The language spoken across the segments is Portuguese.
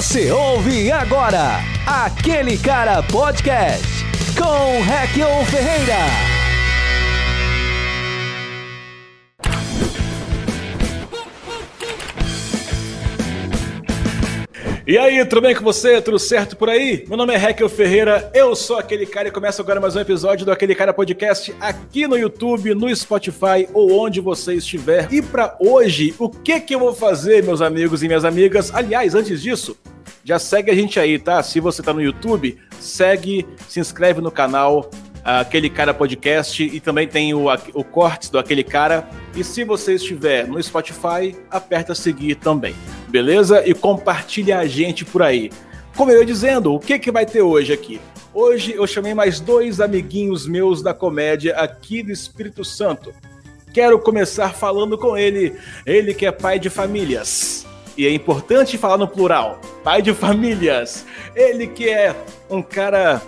Você ouve agora aquele cara podcast com Requion Ferreira. E aí, tudo bem com você? Tudo certo por aí? Meu nome é Raquel Ferreira, eu sou aquele cara e começa agora mais um episódio do Aquele Cara Podcast aqui no YouTube, no Spotify ou onde você estiver. E para hoje, o que que eu vou fazer, meus amigos e minhas amigas? Aliás, antes disso, já segue a gente aí, tá? Se você tá no YouTube, segue, se inscreve no canal, Aquele Cara Podcast e também tem o, o cortes do Aquele Cara. E se você estiver no Spotify, aperta seguir também, beleza? E compartilha a gente por aí. Como eu ia dizendo, o que, que vai ter hoje aqui? Hoje eu chamei mais dois amiguinhos meus da comédia aqui do Espírito Santo. Quero começar falando com ele, ele que é pai de famílias. E é importante falar no plural, pai de famílias. Ele que é um cara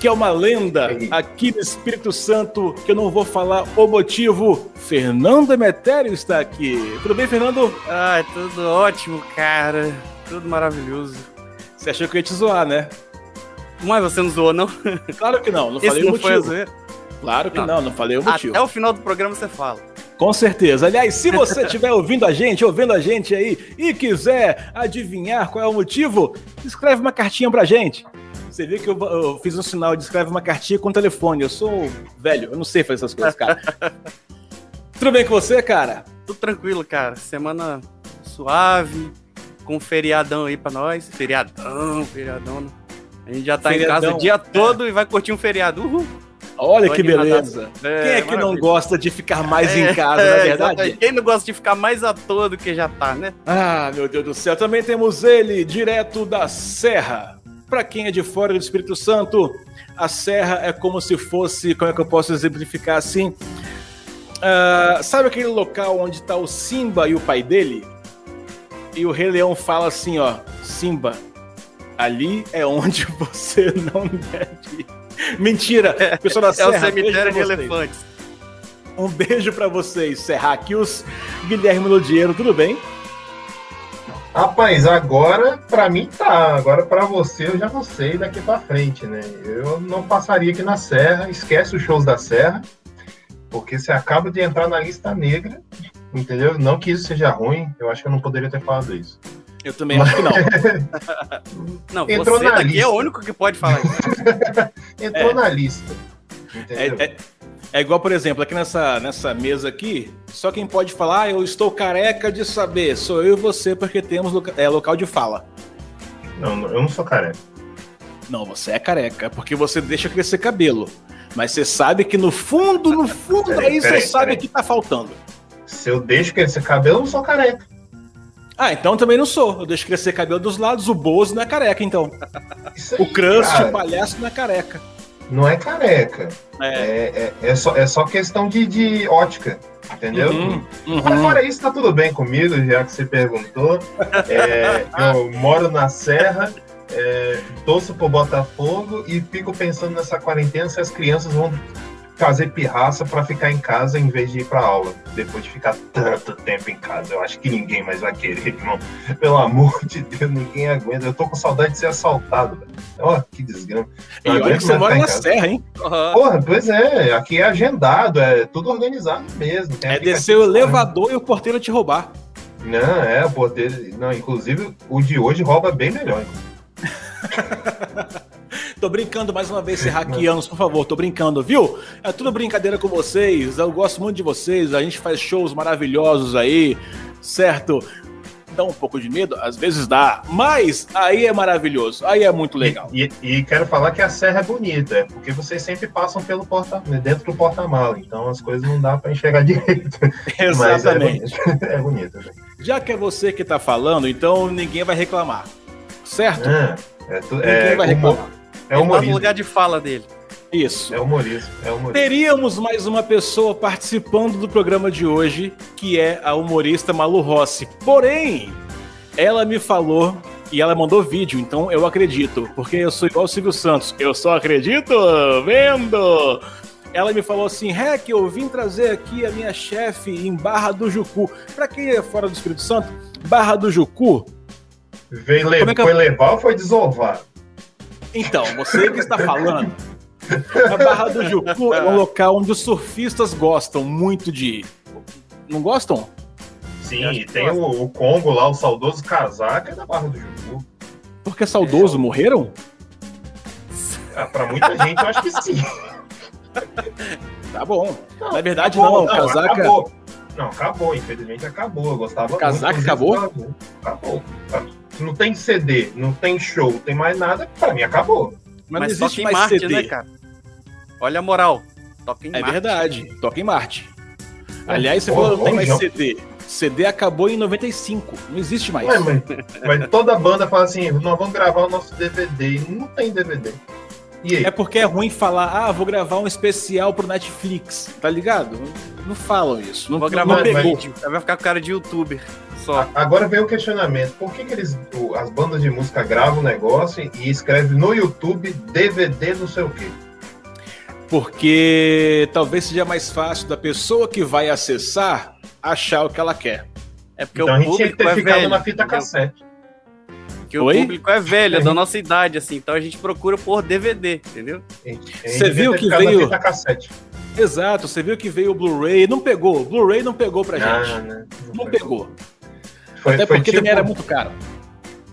que é uma lenda aqui no Espírito Santo, que eu não vou falar o motivo. Fernando Emetério está aqui. Tudo bem, Fernando? Ah, tudo ótimo, cara. Tudo maravilhoso. Você achou que eu ia te zoar, né? Mas você não zoou, não? Claro que não, não falei Esse o foi a motivo. zoeira? Claro que não. não, não falei o motivo. Até o final do programa você fala. Com certeza. Aliás, se você estiver ouvindo a gente, ouvindo a gente aí e quiser adivinhar qual é o motivo, escreve uma cartinha pra gente. Você viu que eu, eu fiz um sinal de escreve uma cartinha com telefone. Eu sou velho, eu não sei fazer essas coisas, cara. Tudo bem com você, cara? Tudo tranquilo, cara. Semana suave, com um feriadão aí pra nós. Feriadão, feriadão. né? A gente já tá em Feriadão, casa o dia todo e vai curtir um feriado. Uhul. Olha Tô que beleza. É, Quem é que não maravilha. gosta de ficar mais É, em casa, não é verdade? exatamente. Quem não gosta de ficar mais à toa do que já tá, né? Ah, meu Deus do céu. Também temos ele, direto da Serra. Pra quem é de fora do Espírito Santo, a Serra é como se fosse, como é que eu posso exemplificar assim? Ah, sabe aquele local onde tá o Simba e o pai dele? E o Rei Leão fala assim, ó, Simba, ali é onde você não deve ir. Mentira, pessoal da É Serra. o cemitério de elefantes. Um beijo pra vocês, Serraquios, Guilherme Lodiero, tudo bem? Rapaz, agora pra mim tá. Agora pra você eu já não sei daqui pra frente, né? Eu não passaria aqui na Serra, esquece os shows da Serra, porque você acaba de entrar na lista negra, entendeu? Não que isso seja ruim, eu acho que eu não poderia ter falado isso. Eu também acho que não. Não, Entrou você na daqui é lista. o único que pode falar isso. Entrou É. na lista. É, é- é igual, por exemplo, aqui nessa, nessa mesa aqui, só quem pode falar, "Ah, eu estou careca de saber, sou eu e você, porque temos loca- é, local de fala. Não, eu não sou careca. Não, você é careca, porque você deixa crescer cabelo. Mas você sabe que no fundo, no fundo Peraí, daí você peraí, sabe peraí. que tá faltando. Se eu deixo crescer cabelo, eu não sou careca. Ah, então também não sou. Eu deixo crescer cabelo dos lados, o Bozo não é careca, então. Aí, O Crust, o palhaço, não é careca. Não é careca. É. É, é, é só, é só questão de, de ótica, entendeu? Uhum, uhum. Mas fora isso, tá tudo bem comigo, já que você perguntou. É, eu moro na Serra, é, torço pro Botafogo e fico pensando nessa quarentena se as crianças vão fazer pirraça pra ficar em casa em vez de ir pra aula. Depois de ficar tanto tempo em casa. Eu acho que ninguém mais vai querer, irmão. Pelo amor de Deus, ninguém aguenta. Eu tô com saudade de ser assaltado, velho. Ó, que desgrama. E olha que você mora na. Serra, hein? Aham. Porra, pois é, aqui é agendado, é tudo organizado mesmo. tem É descer o elevador e o porteiro te roubar. Não, é, o poder. Não, inclusive o de hoje rouba bem melhor. Tô brincando mais uma vez, Serraquianos, por favor, tô brincando, viu? É tudo brincadeira com vocês, eu gosto muito de vocês, a gente faz shows maravilhosos aí, certo? Dá um pouco de medo? Às vezes dá, mas aí é maravilhoso, aí é muito legal. E, e- e quero falar que a serra é bonita, é porque vocês sempre passam pelo porta, dentro do porta-mala, então as coisas não dá pra enxergar direito. Mas é Exatamente. É bonito. né? Já que é você que tá falando, então ninguém vai reclamar, certo? É, é, tu- Ninguém é, vai reclamar. É Ele tá no humorismo. lugar de fala dele. Isso. É humorismo. É humorismo. Teríamos mais uma pessoa participando do programa de hoje, que é a humorista Malu Rossi. Porém, ela me falou e ela mandou vídeo, então eu acredito, porque eu sou igual o Silvio Santos. Eu só acredito vendo! Ela me falou assim: Rec, eu vim trazer aqui a minha chefe em Barra do Jucu. Pra quem é fora do Espírito Santo, Barra do Jucu Veio le- é que Foi levar ou foi desovar? Então, você que está falando. A Barra do Jucu é um local onde os surfistas gostam muito de ir. Não gostam? Sim, e tem o, o Congo lá, o saudoso casaca, é da Barra do Jucu. Porque saudoso morreram? Ah, pra muita gente, eu acho que sim. Tá bom. Na verdade, Acabou, não. O casaca. Acabou. Não, acabou, infelizmente acabou. Eu gostava casaca muito, acabou? inclusive, Acabou. Não tem CD, não tem show, não tem mais nada, pra mim acabou. Mas, não Mas existe toca em mais Marte, CD. né, cara? Olha a moral. Toca em É Marte. verdade. Toca em Marte. É, Aliás, você falou que não tem mais CD. CD acabou em 95. Não existe mais. Ué, mas, mas toda banda fala assim, nós vamos gravar o nosso DVD. E não tem DVD. E aí? É porque é ruim falar, ah, vou gravar um especial pro Netflix, tá ligado? Não falam isso. Não, Vou não gravar um pegou. vídeo. Aí vai ficar com cara de youtuber. Só. A- Agora vem o questionamento: por que, que eles, as bandas de música gravam o negócio e escrevem no YouTube DVD não sei o quê? Porque talvez seja mais fácil da pessoa que vai acessar achar o que ela quer. É porque Então a o gente tinha que público ter é ficado velho. na fita entendeu? cassete. Porque o Oi? público é velho, é da nossa idade, assim. Então a gente procura por DVD, entendeu? Você viu que veio-. Exato, você viu que veio o Blu-ray, não pegou. Blu-ray não pegou pra Ah, gente. né? Não pegou. Foi, Até foi porque tipo, também era muito caro.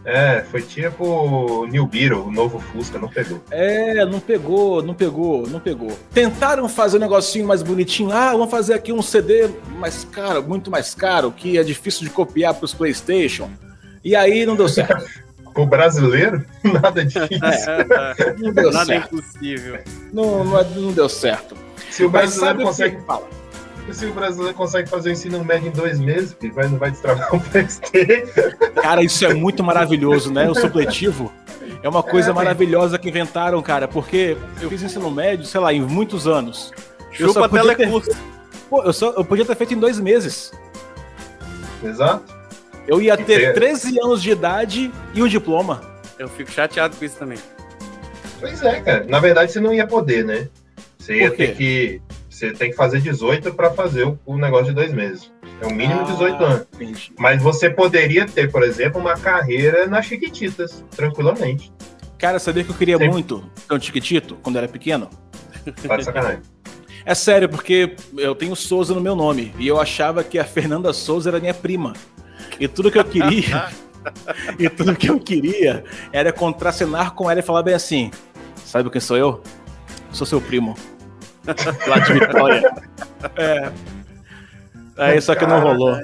É, foi tipo New Beetle, o novo Fusca, não pegou. É, não pegou, não pegou, não pegou. Tentaram fazer um negocinho mais bonitinho. Ah, vamos fazer aqui um CD mais caro, muito mais caro, que é difícil de copiar pros PlayStation. E aí não deu certo. O brasileiro, nada disso. Não deu Nada é certo. impossível. Não, não, não deu certo. Se o brasileiro consegue, que fala? se o brasileiro consegue fazer o ensino médio em dois meses, filho, vai, não vai destravar o PlayStation. Cara, isso é muito maravilhoso, né? O supletivo é uma coisa É, maravilhosa que inventaram, cara, porque eu fiz ensino médio, sei lá, em muitos anos. Eu só Chupa podia ter-. Pô, eu, só, eu podia ter feito em dois meses. Exato. Eu ia ter ter- 13 anos de idade e um diploma. Eu fico chateado com isso também. Pois é, cara. Na verdade, você não ia poder, né? Você ia ter que. Você tem que fazer 18 para fazer o, negócio de dois meses. É o mínimo Ah. 18 anos. Entendi. Mas você poderia ter, por exemplo, uma carreira nas Chiquititas, tranquilamente. Cara, sabia que eu queria Sim. muito ter um tiquitito quando era pequeno? Tá de sacanagem. É sério, porque eu tenho Souza no meu nome e eu achava que a Fernanda Souza era minha prima. E tudo que eu queria, e tudo que eu queria era contracenar com ela e falar bem assim: Sabe quem sou eu? Sou seu primo. Lá de Vitória. É. Aí só que não rolou.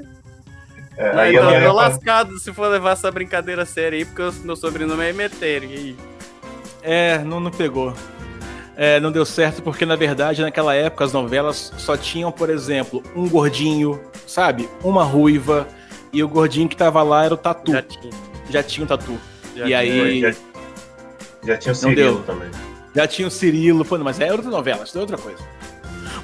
É, aí então, ela eu tô lascado se for levar essa brincadeira séria aí, porque o meu sobrenome é. E aí? É, não, não pegou. É, não deu certo porque, na verdade, naquela época as novelas só tinham, por exemplo, um gordinho, sabe? Uma ruiva. E o gordinho que tava lá era o tatu. Já Já, tinha. tinha um tatu. já E tinha. aí- já, já tinha o Cirilo deu. também. Já tinha o Cirilo. Pô, mas é outra novela, isso é outra coisa.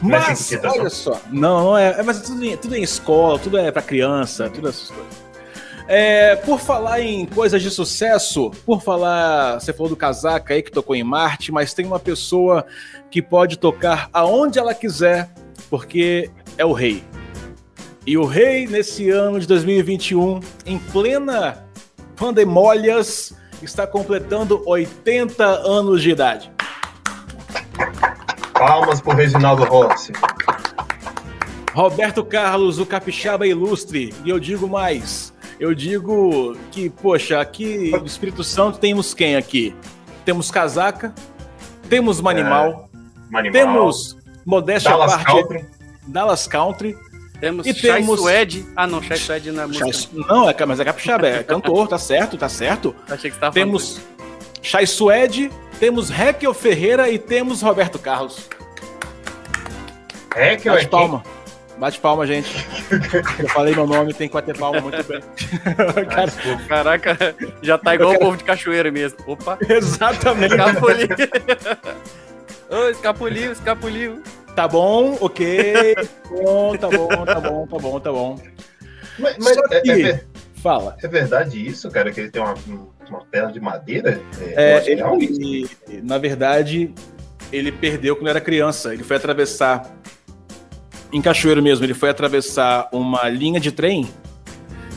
Não é Mas, Chiquititas, olha não? só. Não, não é. é, Mas tudo em, tudo em escola, tudo é pra criança, tudo essas coisas. É, por falar em coisas de sucesso, por falar, você falou do casaca aí que tocou em Marte, mas tem uma pessoa que pode tocar aonde ela quiser, porque é o rei. E o rei, nesse ano de 2021, em plena pandemolhas, está completando 80 anos de idade. Palmas pro Reginaldo Rossi. Roberto Carlos, o capixaba ilustre. E eu digo mais. Eu digo que, poxa, aqui no Espírito Santo temos quem aqui? Temos casaca, temos Manimal, Manimal. temos modéstia Dallas parte Country. Dallas Country. Temos E Chai temos- Suede. Ah, não, Chai Suede não é música. Chai- não, é, mas é capixaba, é cantor, tá certo, tá certo. Achei que você tava Temos Chai Suede, temos Raquel Ferreira e temos Roberto Carlos. É que eu Bate palma. Bate palma, gente. Eu falei meu nome, tem que bater palma, muito bem. Cara, falando. Caraca, já tá igual o povo de cachoeira mesmo. Opa, exatamente. escapuliu. Ô, escapuliu, escapuliu. Tá bom, ok. Tá bom, tá bom, tá bom, tá bom, tá bom. Mas, mas é, que- é ver- Fala. é verdade isso, cara? Que ele tem uma, uma perna de madeira? É, É, real? ele, na verdade, ele perdeu quando era criança. Ele foi atravessar, em Cachoeiro mesmo, ele foi atravessar uma linha de trem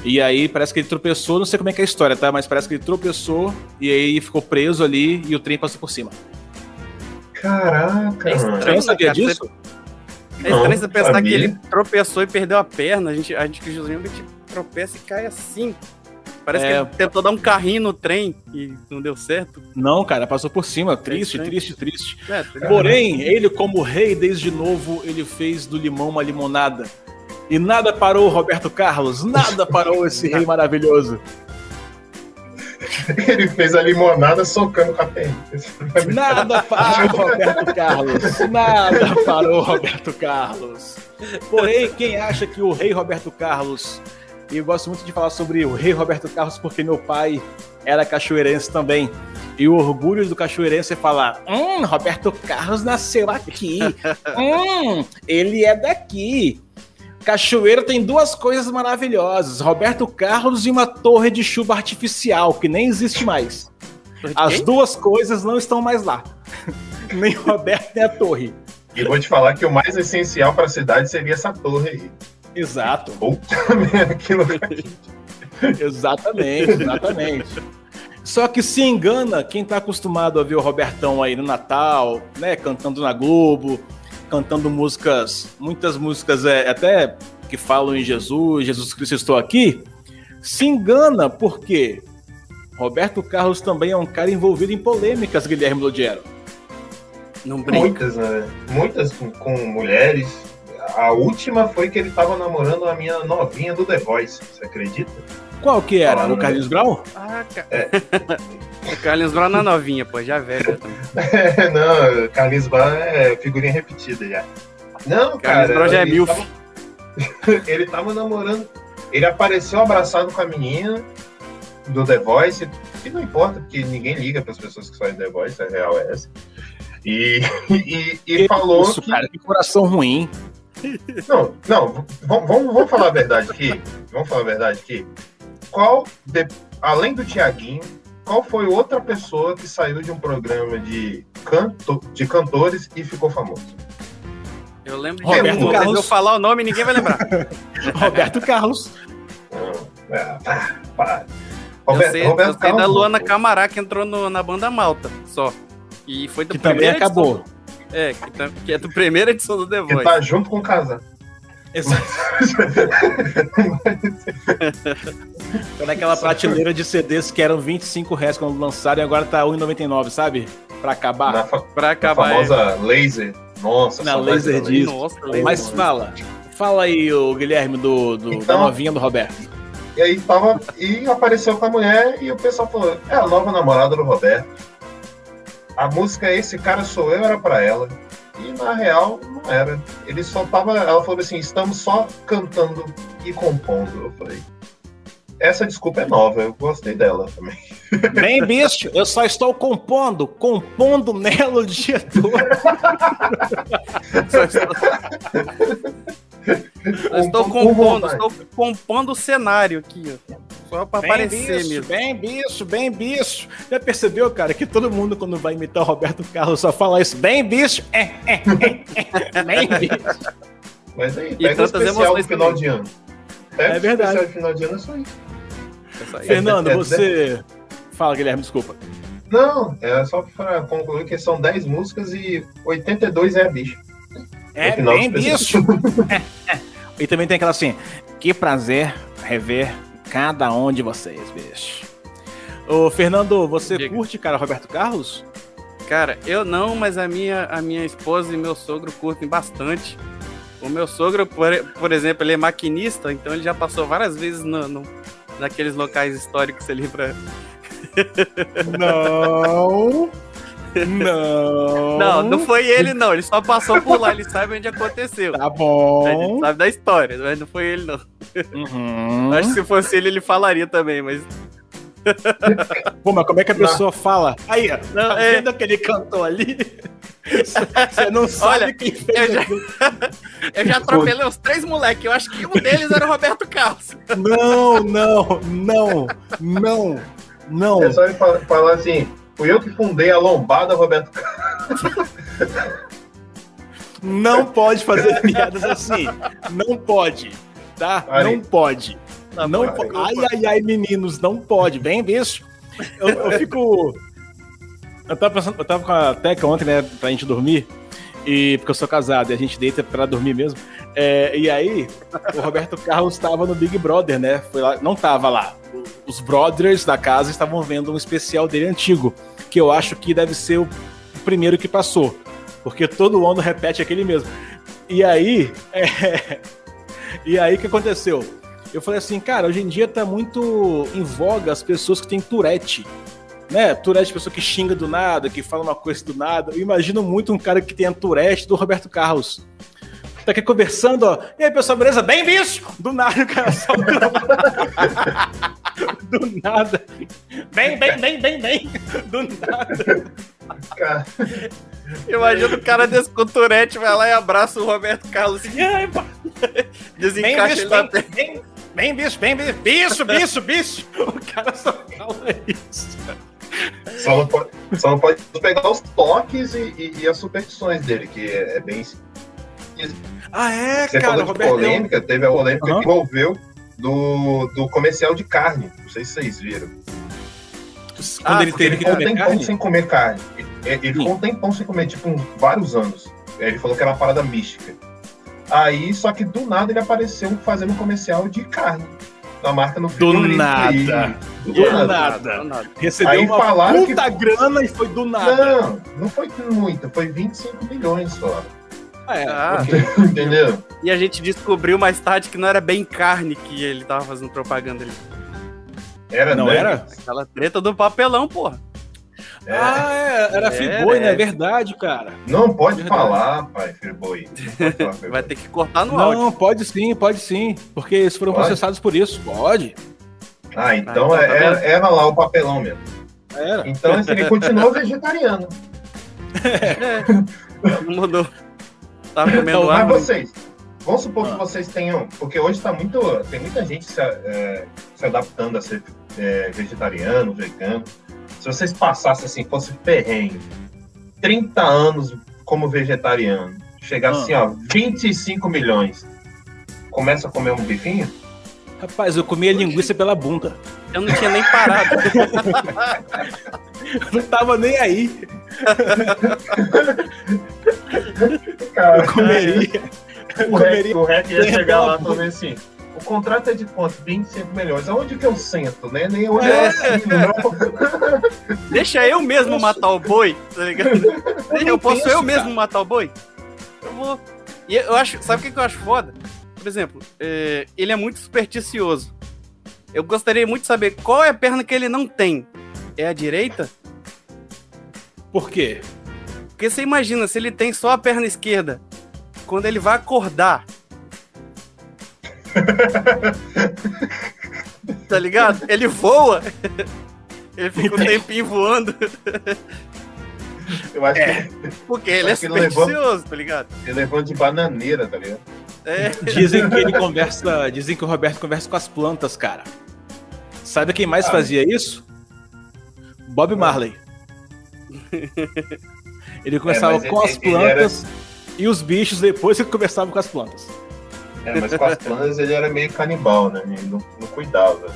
E aí parece que ele tropeçou, não sei como é que é a história, tá? Mas parece que ele tropeçou e aí ficou preso ali e o trem passou por cima. Caraca, É mano. Você não sabia cara, disso? É estranho Não, você pensar sabia. que ele tropeçou e perdeu a perna. A gente, a gente que geralmente tropeça e cai assim. Parece É. que ele tentou dar um carrinho no trem e não deu certo. Não, cara, passou por cima. Triste, estranho. triste, triste. É? Porém, ele, como rei, desde novo, ele fez do limão uma limonada. E nada parou o Roberto Carlos, nada parou esse rei maravilhoso. Ele fez a limonada socando com a perna. Nada parou Roberto Carlos, nada parou Roberto Carlos. Porém, quem acha que o rei Roberto Carlos, e eu gosto muito de falar sobre o rei Roberto Carlos porque meu pai era cachoeirense também. E o orgulho do cachoeirense é falar: Hum, Roberto Carlos nasceu aqui. Hum, ele é daqui. Cachoeira tem duas coisas maravilhosas: Roberto Carlos e uma torre de chuva artificial, que nem existe mais. As duas coisas não estão mais lá. nem o Roberto nem a torre. E vou te falar que o mais essencial para a cidade seria essa torre aí. Exato. Puta merda, que lugar. Exatamente, exatamente. Só que se engana quem tá acostumado a ver o Robertão aí no Natal, né, cantando na Globo, cantando músicas, muitas músicas é, até que falam em Jesus, Jesus Cristo estou aqui, se engana porque Roberto Carlos também é um cara envolvido em polêmicas, Guilherme Lodiero. Não brinca. Muitas, né? Muitas com, com mulheres. A última foi que ele tava namorando a minha novinha do The Voice, você acredita? Qual que era? Falaram, O Carlinhos Grau? Ah, cara. o Carlinhos Brown na novinha, pô, já é velho também. não, Carlinhos Brown é figurinha repetida já. Não, Carlinhos cara. Brown já é milf. tava- ele tava namorando. Ele apareceu abraçado com a menina do The Voice, que não importa, porque ninguém liga para as pessoas que saem do The Voice, a real é essa. E, e, e Que falou Isso, que. cara, que coração ruim. Não, não, vamos, vamos vamos falar a verdade aqui. Vamos falar a verdade aqui. Qual, de- além do Tiaguinho, qual foi outra pessoa que saiu de um programa de, canto, de cantores e ficou famoso? Eu lembro Roberto de um, mas Carlos. eu falar o nome e ninguém vai lembrar. Roberto Carlos. Não, é, pá, pá. eu Roberto, sei, Roberto eu sei da Carlos, Luana pô. Camará que entrou no- na banda Malta, só. E foi do Que também edição- acabou. É, que, tá- que é do primeira edição do The Que Voice. tá junto com o Casar. Exato. Tá naquela prateleira de CDs que eram 25 reais quando lançaram e agora tá 1,99, sabe? Pra acabar. Na, fa- Pra na acabar. é. famosa laser. Nossa, Na laser da disc. Nossa, Laser. Mas fala. Fala aí, o Guilherme, do, do- da Então- novinha do Roberto. E aí tava. E apareceu com a mulher e o pessoal falou: é a nova namorada do Roberto. A música é Esse Cara Sou Eu era pra ela. E na real, não era. Ele só tava. Ela falou assim: estamos só cantando e compondo. Eu falei. Essa desculpa é nova, eu gostei dela também. Bem, bicho, eu só estou compondo, compondo nela o dia todo. Eu estou Com- com compondo, estou compondo o cenário aqui, ó. Só pra Bem, aparecer bicho, mesmo. bem, bicho, bem, bicho. Já percebeu, cara, que todo mundo, quando vai imitar o Roberto Carlos, só fala isso. Bem, bicho, é, é, é, é. Bem, bicho. Mas aí, E pega o tantas especial do emoções final também. de ano. Pega É o verdade. especial de final de ano, é só isso. Essa aí. Fernando, é- você. Fala, Guilherme, desculpa. Não, é só pra concluir que são 10 músicas e 82 é a bicho. É bem, especial. É, é. E também tem aquela assim: que prazer rever cada um de vocês, bicho. Ô, Fernando, você Diga. curte, cara, Roberto Carlos? Cara, eu não, mas a minha, a minha esposa e meu sogro curtem bastante. O meu sogro, por, por exemplo, ele é maquinista, então ele já passou várias vezes no, no- naqueles locais históricos ali pra. Não. Não. Não, não foi ele, não. Ele só passou por lá, ele sabe onde aconteceu. Tá A gente bom. sabe da história, mas não foi ele, não. Uhum. Acho que se fosse ele, ele falaria também, mas. Pô, mas como é que a Não. pessoa fala? Aí, ó, Não, tá é. vendo aquele cantor ali? Você não sabe Olha, quem fez eu já-. Eu já atropelei os três moleques. Eu acho que um deles era o Roberto Carlos. Não, não, não, não, não. É só ele fa- falar assim: fui eu que fundei a lombada, Roberto Carlos. Não pode fazer piadas assim. Não pode, tá? Aí. Não pode. Tá não Ai, ai, ai, meninos, não pode. Bem, bicho. Eu, eu fico. Eu tava pensando, eu tava com a Teca ontem, né, pra gente dormir. E porque eu sou casado e a gente deita pra dormir mesmo. É, e aí, o Roberto Carlos estava no Big Brother, né? Foi lá, não tava lá. Os brothers da casa estavam vendo um especial dele antigo, que eu acho que deve ser o primeiro que passou. Porque todo ano repete aquele mesmo. E aí, é, e aí que aconteceu? Eu falei assim, cara, hoje em dia tá muito em voga as pessoas que têm Tourette. Né? Tourette, pessoa que xinga do nada, que fala uma coisa do nada. Eu imagino muito um cara que tem a Tourette do Roberto Carlos. Tá aqui conversando, ó. E aí, pessoal, beleza? Bem, bicho! Do nada, o cara solta. do nada. Bem, bem, bem, bem, bem. Do nada. Cara. Imagina o cara desse com Tourette, vai lá e abraça o Roberto Carlos. Aí, Desencaixa bem, ele na bem, bem, bem, bicho, bem, bicho, bicho, bicho, bicho. O cara só fala isso. Só não pode, só não pode pegar os toques e, e, e as superstições dele, que é, é bem. Ah, é, Você cara. Falou de polêmica, teve a polêmica uhum. que envolveu do, do comercial de carne. Não sei se vocês viram. Quando ah, ele teve que comer carne? sem comer carne. Ele, ele ficou um tempão sem comer, tipo, uns, vários anos. Ele falou que era uma parada mística. Aí, só que do nada ele apareceu fazendo um comercial de carne. Da marca no Do nada. Do, do nada. nada. Recebeu Aí uma falaram puta que... grana e foi do nada. Não, não foi muito. Foi 25 milhões só. É. Ah, entendeu? E a gente descobriu mais tarde que não era bem carne que ele tava fazendo propaganda ali. Era, não né? era? Aquela treta do papelão, porra. É. Ah, é, era é, Friboi, é. né? Verdade, cara. Não pode Verdade. falar, pai, Friboi. Vai ter que cortar no não, áudio. Não, pode sim, pode sim. Porque eles foram pode? processados por isso. Pode. Ah, então, ah, então é, tá era, era, lá o papelão mesmo. Era. Então ele continuou vegetariano. É. Não mudou. Tava comendo Mas vocês, vamos supor ah. que vocês tenham. Porque hoje tá muito. Tem muita gente se, é, se adaptando a ser é, vegetariano, vegano. Se vocês passassem assim, fosse perrengue, 30 anos como vegetariano, chegar assim, ó, 25 milhões, começa a comer um bifinho? Rapaz, eu comia linguiça pela bunda. Eu não tinha nem parado. não tava nem aí. Cara, eu comeria. O, comeria. o Rec ia chegar lá também assim o contrato é de quanto? 25 milhões. Aonde que eu sento, né? Nem onde é. eu assino, não. Deixa eu mesmo Poxa. matar o boi, tá ligado? Eu, eu posso penso, eu mesmo cara. matar o boi? Eu vou. E eu acho. Sabe o que eu acho foda? Por exemplo, é, ele é muito supersticioso. Eu gostaria muito de saber qual é a perna que ele não tem. É a direita? Por quê? Porque você imagina, se ele tem só a perna esquerda, quando ele vai acordar, tá ligado? Ele voa. Ele fica um tempinho voando. Eu acho é. que. Porque ele é supersticioso, tá ligado? Ele levou de bananeira, tá ligado? É. Dizem que ele conversa. Dizem que o Roberto conversa com as plantas, cara. Sabe quem mais ah. fazia isso? Bob Marley. Ele conversava é, com as plantas era... e os bichos depois ele conversava com as plantas. É, mas com as plantas ele era meio canibal, né? Ele não, não cuidava.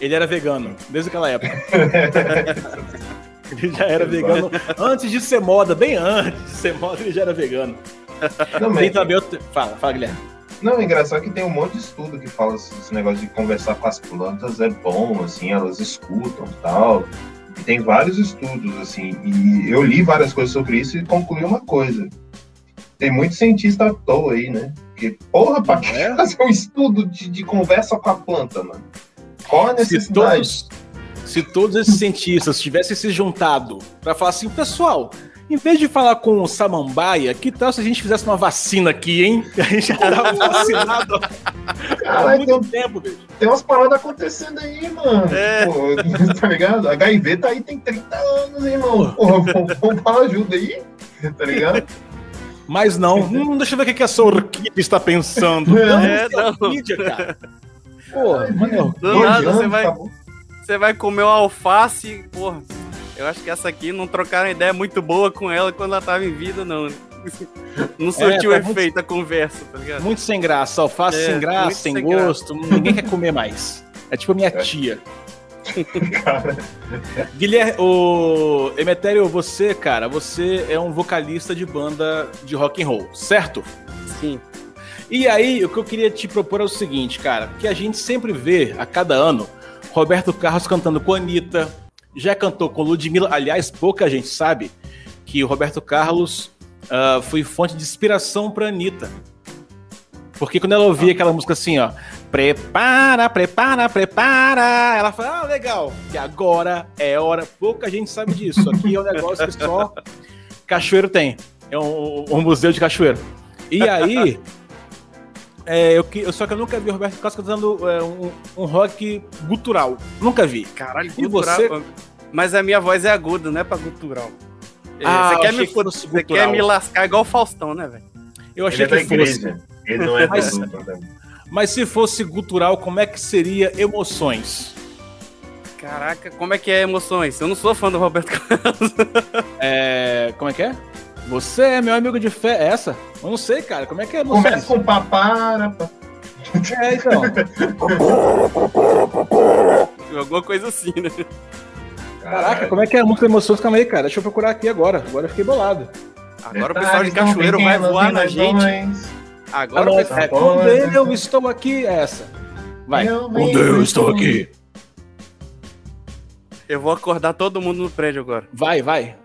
Ele era vegano, desde aquela época. ele já era vegano antes de ser moda, bem antes de ser moda, ele já era vegano. Não, mas... Tem também outro... Fala, fala, Guilherme. Não, é engraçado que tem um monte de estudo que fala esse negócio de conversar com as plantas é bom, assim, elas escutam e tal. E tem vários estudos, assim, e eu li várias coisas sobre isso e concluí uma coisa. Tem muito cientista à toa aí, né? Porque, porra, pra que é? fazer um estudo de, de, conversa com a planta, mano? Qual a necessidade? Se todos, se todos esses cientistas tivessem se juntado para falar assim, pessoal, em vez de falar com o Samambaia, que tal se a gente fizesse uma vacina aqui, hein? A gente já tava vacinado há muito tem, tempo, bicho. Tem umas paradas acontecendo aí, mano. É. Pô, tá ligado? HIV tá aí tem 30 anos, hein, irmão. Porra, vamos, para ajuda aí, tá ligado? Mas não, hum, deixa eu ver o que, a sua orquídea está pensando. É, não, é orquídea, cara. Porra, mano, Do nada, você vai, você vai comer uma alface, porra. Eu acho que essa aqui não trocaram ideia muito boa com ela quando ela tava em vida, não. Não surtiu tá efeito a conversa, tá ligado? Muito sem graça, alface É, sem graça, muito sem sem gosto, ninguém quer comer mais. É tipo a minha tia. Cara, Guilherme, o Emetério, você, cara, você é um vocalista de banda de rock and roll, certo? Sim. E aí, o que eu queria te propor é o seguinte, cara, que a gente sempre vê a cada ano Roberto Carlos cantando com a Anitta, já cantou com Ludmilla, aliás, pouca gente sabe que o Roberto Carlos ah, foi fonte de inspiração pra Anitta. Porque quando ela ouvia aquela música assim, ó, prepara, prepara, prepara, ela fala, ah, legal, que agora é hora. Pouca gente sabe disso. Aqui é um negócio que só Cachoeiro tem. É um, um museu de cachoeiro. E aí, é, eu, eu só que eu nunca vi o Roberto Carlos cantando é, um, um rock gutural. Nunca vi. Caralho, E gutural. você? Mas a minha voz é aguda, não é pra gutural. É, Ah, você quer, me, que fosse você gutural. quer me lascar igual o Faustão, né, velho? Eu ele achei é da que fosse. igreja. Ele não é Mas- do também. Mas se fosse gutural, como é que seria emoções? Caraca, como é que é emoções? Eu não sou fã do Roberto Carlos. É. Como é que é? Você é meu amigo de fé. É essa? Eu não sei, cara. Como é que é emoções? Começa com papara. pa- É, então. Alguma coisa assim, né? Caraca, como é que é a música emoções? Calma aí, cara. Deixa eu procurar aqui agora. Agora eu fiquei bolado. Agora o pessoal de Cachoeiro vai voar na gente. Agora o é, pessoal... é, com Deus eu estou aqui. É essa. Vai. Eu Deus eu estou aqui. Eu vou acordar todo mundo no prédio agora. Vai, vai.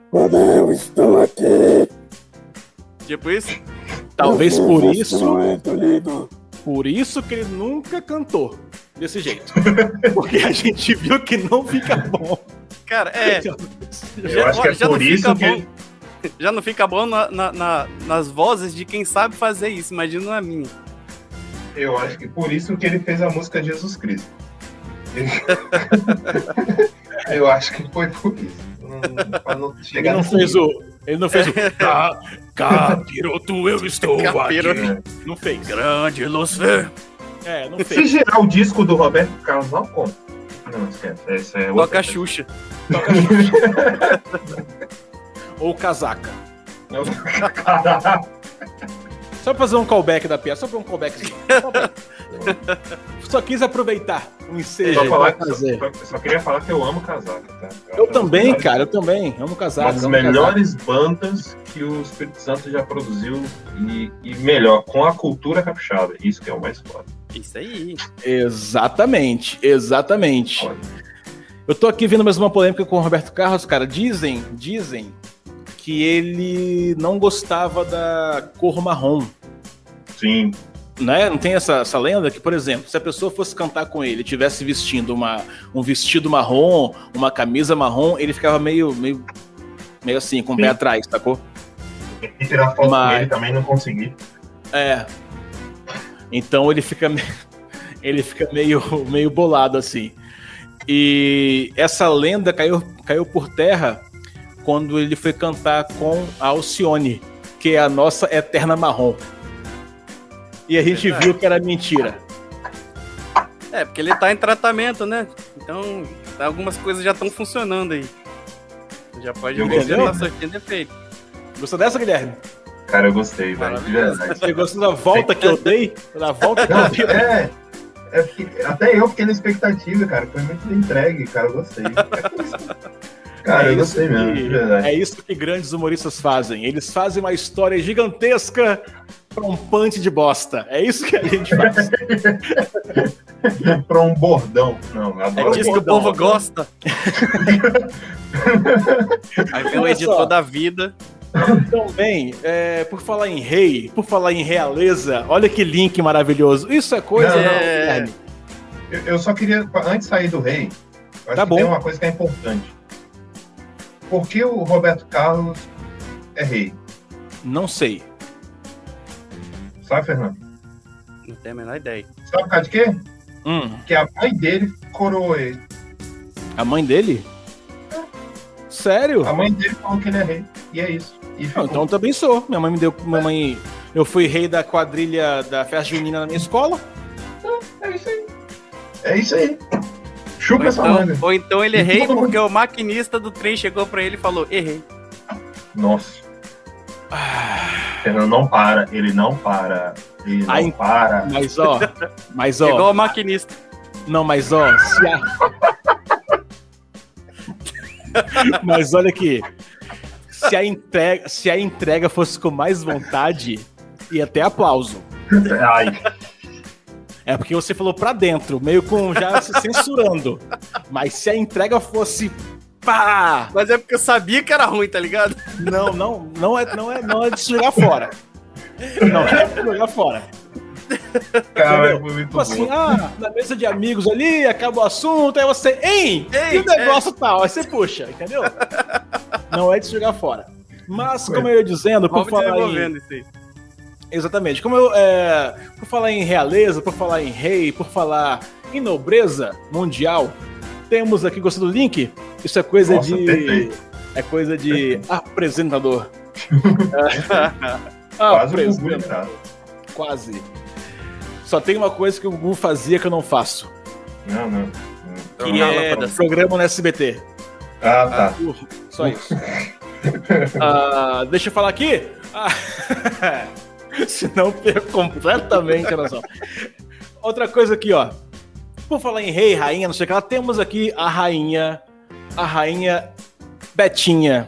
Tipo isso? Talvez por isso. Por isso que ele nunca cantou desse jeito. Porque a gente viu que não fica bom. Cara, é. Eu acho que é já por não isso fica que bom. Já não fica bom na- na- na- nas vozes de quem sabe fazer isso, imagina na minha. Eu acho que por isso que ele fez a música Jesus Cristo. Eu acho que foi por isso. Não- não Ele não fez nível. o. Ele não fez o. Ca- Capiroto, eu estou Capiroto. aqui. Não fez. Grande Lucifer. É, não Se fez. girar o disco do Roberto Carlos, não conta. Não, esquece. Essa é outra Toca a coisa. Xuxa. Toca Xuxa. Ou casaca. Só pra fazer um callback da piada, só pra um callback. Só quis aproveitar o ensejo Só, falar fazer. só, só queria falar que eu amo casaca, tá? Eu também, Uma cara, eu também. Amo casaca. das amo casaca. melhores bandas que o Espírito Santo já produziu e, e melhor, com a cultura capixaba. Isso que é o mais foda. Isso aí. Exatamente, exatamente. Eu tô aqui vendo mais uma polêmica com o Roberto Carlos, cara. Dizem, dizem que ele não gostava da cor marrom. Sim, Né? Não tem essa, essa lenda que, por exemplo, se a pessoa fosse cantar com ele, tivesse vestindo uma, um vestido marrom, uma camisa marrom, ele ficava meio, meio, meio assim, com o pé atrás, sacou? e tirar foto Mas- com ele também não consegui. É. Então ele fica, me- ele fica meio, meio bolado assim. E essa lenda caiu, caiu por terra quando ele foi cantar com a Alcione, que é a nossa eterna marrom. E a gente Verdade. viu que era mentira. É, porque ele tá em tratamento, né? Então, algumas coisas já estão funcionando aí. Já pode ver que tá surtindo efeito. Gostou dessa, Guilherme? Cara, eu gostei, velho, de Maravilhoso. verdade. Você gostou da volta que eu dei? Da volta que eu dei? é, é porque- até eu fiquei na expectativa, cara. Foi muito entregue, cara. Eu gostei. É isso Cara, eu É gostei isso mesmo, que- de verdade. É isso que grandes humoristas fazem. Eles fazem uma história gigantesca pra um punch de bosta. É isso que a gente faz. pra um bordão. Não, É adoro disso que o povo gosta. Aí vem o editor da vida. Então, bem, é, por falar em rei, por falar em realeza, olha que link maravilhoso. Isso é coisa, Não, não, é. Guilherme? Eu, eu só queria, antes de sair do rei, eu acho Tá que bom. tem uma coisa que é importante. Por que o Roberto Carlos é rei? Não sei. Sabe, Fernando? Não tenho a menor ideia. Sabe por causa de quê? Hum, Que a mãe dele coroou ele. a mãe dele? Sério? A mãe dele falou que ele é rei. E é isso. E Não, então eu também sou. Minha mãe me deu. Minha mãe. Eu fui rei da quadrilha da festa junina na minha escola. É isso aí. É isso aí. Chupa Ou essa então, manga. ou então ele é E rei todo mundo- porque o maquinista do trem chegou pra ele e falou: errei. Nossa. Ah, Fernando não para, ele não para, ele não Ai, para. Mas ó, mas ó. Igual o maquinista. Não, mas ó, se a... Mas olha aqui. Se a, entrega, se a entrega fosse com mais vontade, ia até aplauso. Ai, É porque você falou pra dentro, meio com já se censurando. Mas se a entrega fosse pá! Mas é porque eu sabia que era ruim, tá ligado? Não, não, não é, não é, não é de se jogar fora. Não é de se jogar fora. Cara, foi muito Tipo assim, bom. ah, na mesa de amigos ali, acaba o assunto, aí você, hein? Ei, e o negócio tal? Aí você puxa, entendeu? Não é de se jogar fora. Mas, como eu ia dizendo, por falar em, isso aí. Exatamente. Como eu, é, por falar em realeza, por falar em rei, por falar em nobreza mundial, temos aqui, gostou do link? Isso é coisa Nossa, de. É coisa de apresentador. É. Quase Apresentador. Quase. Só tem uma coisa que o Gugu fazia que eu não faço. Não, não. Então, Que é programa no SBT. Ah, tá. Uh, Só isso. Ah, deixa eu falar aqui. Ah, senão perco completamente a noção. Outra coisa aqui, ó. Por falar em rei, rainha, não sei o que lá, temos aqui a rainha, a rainha Betinha,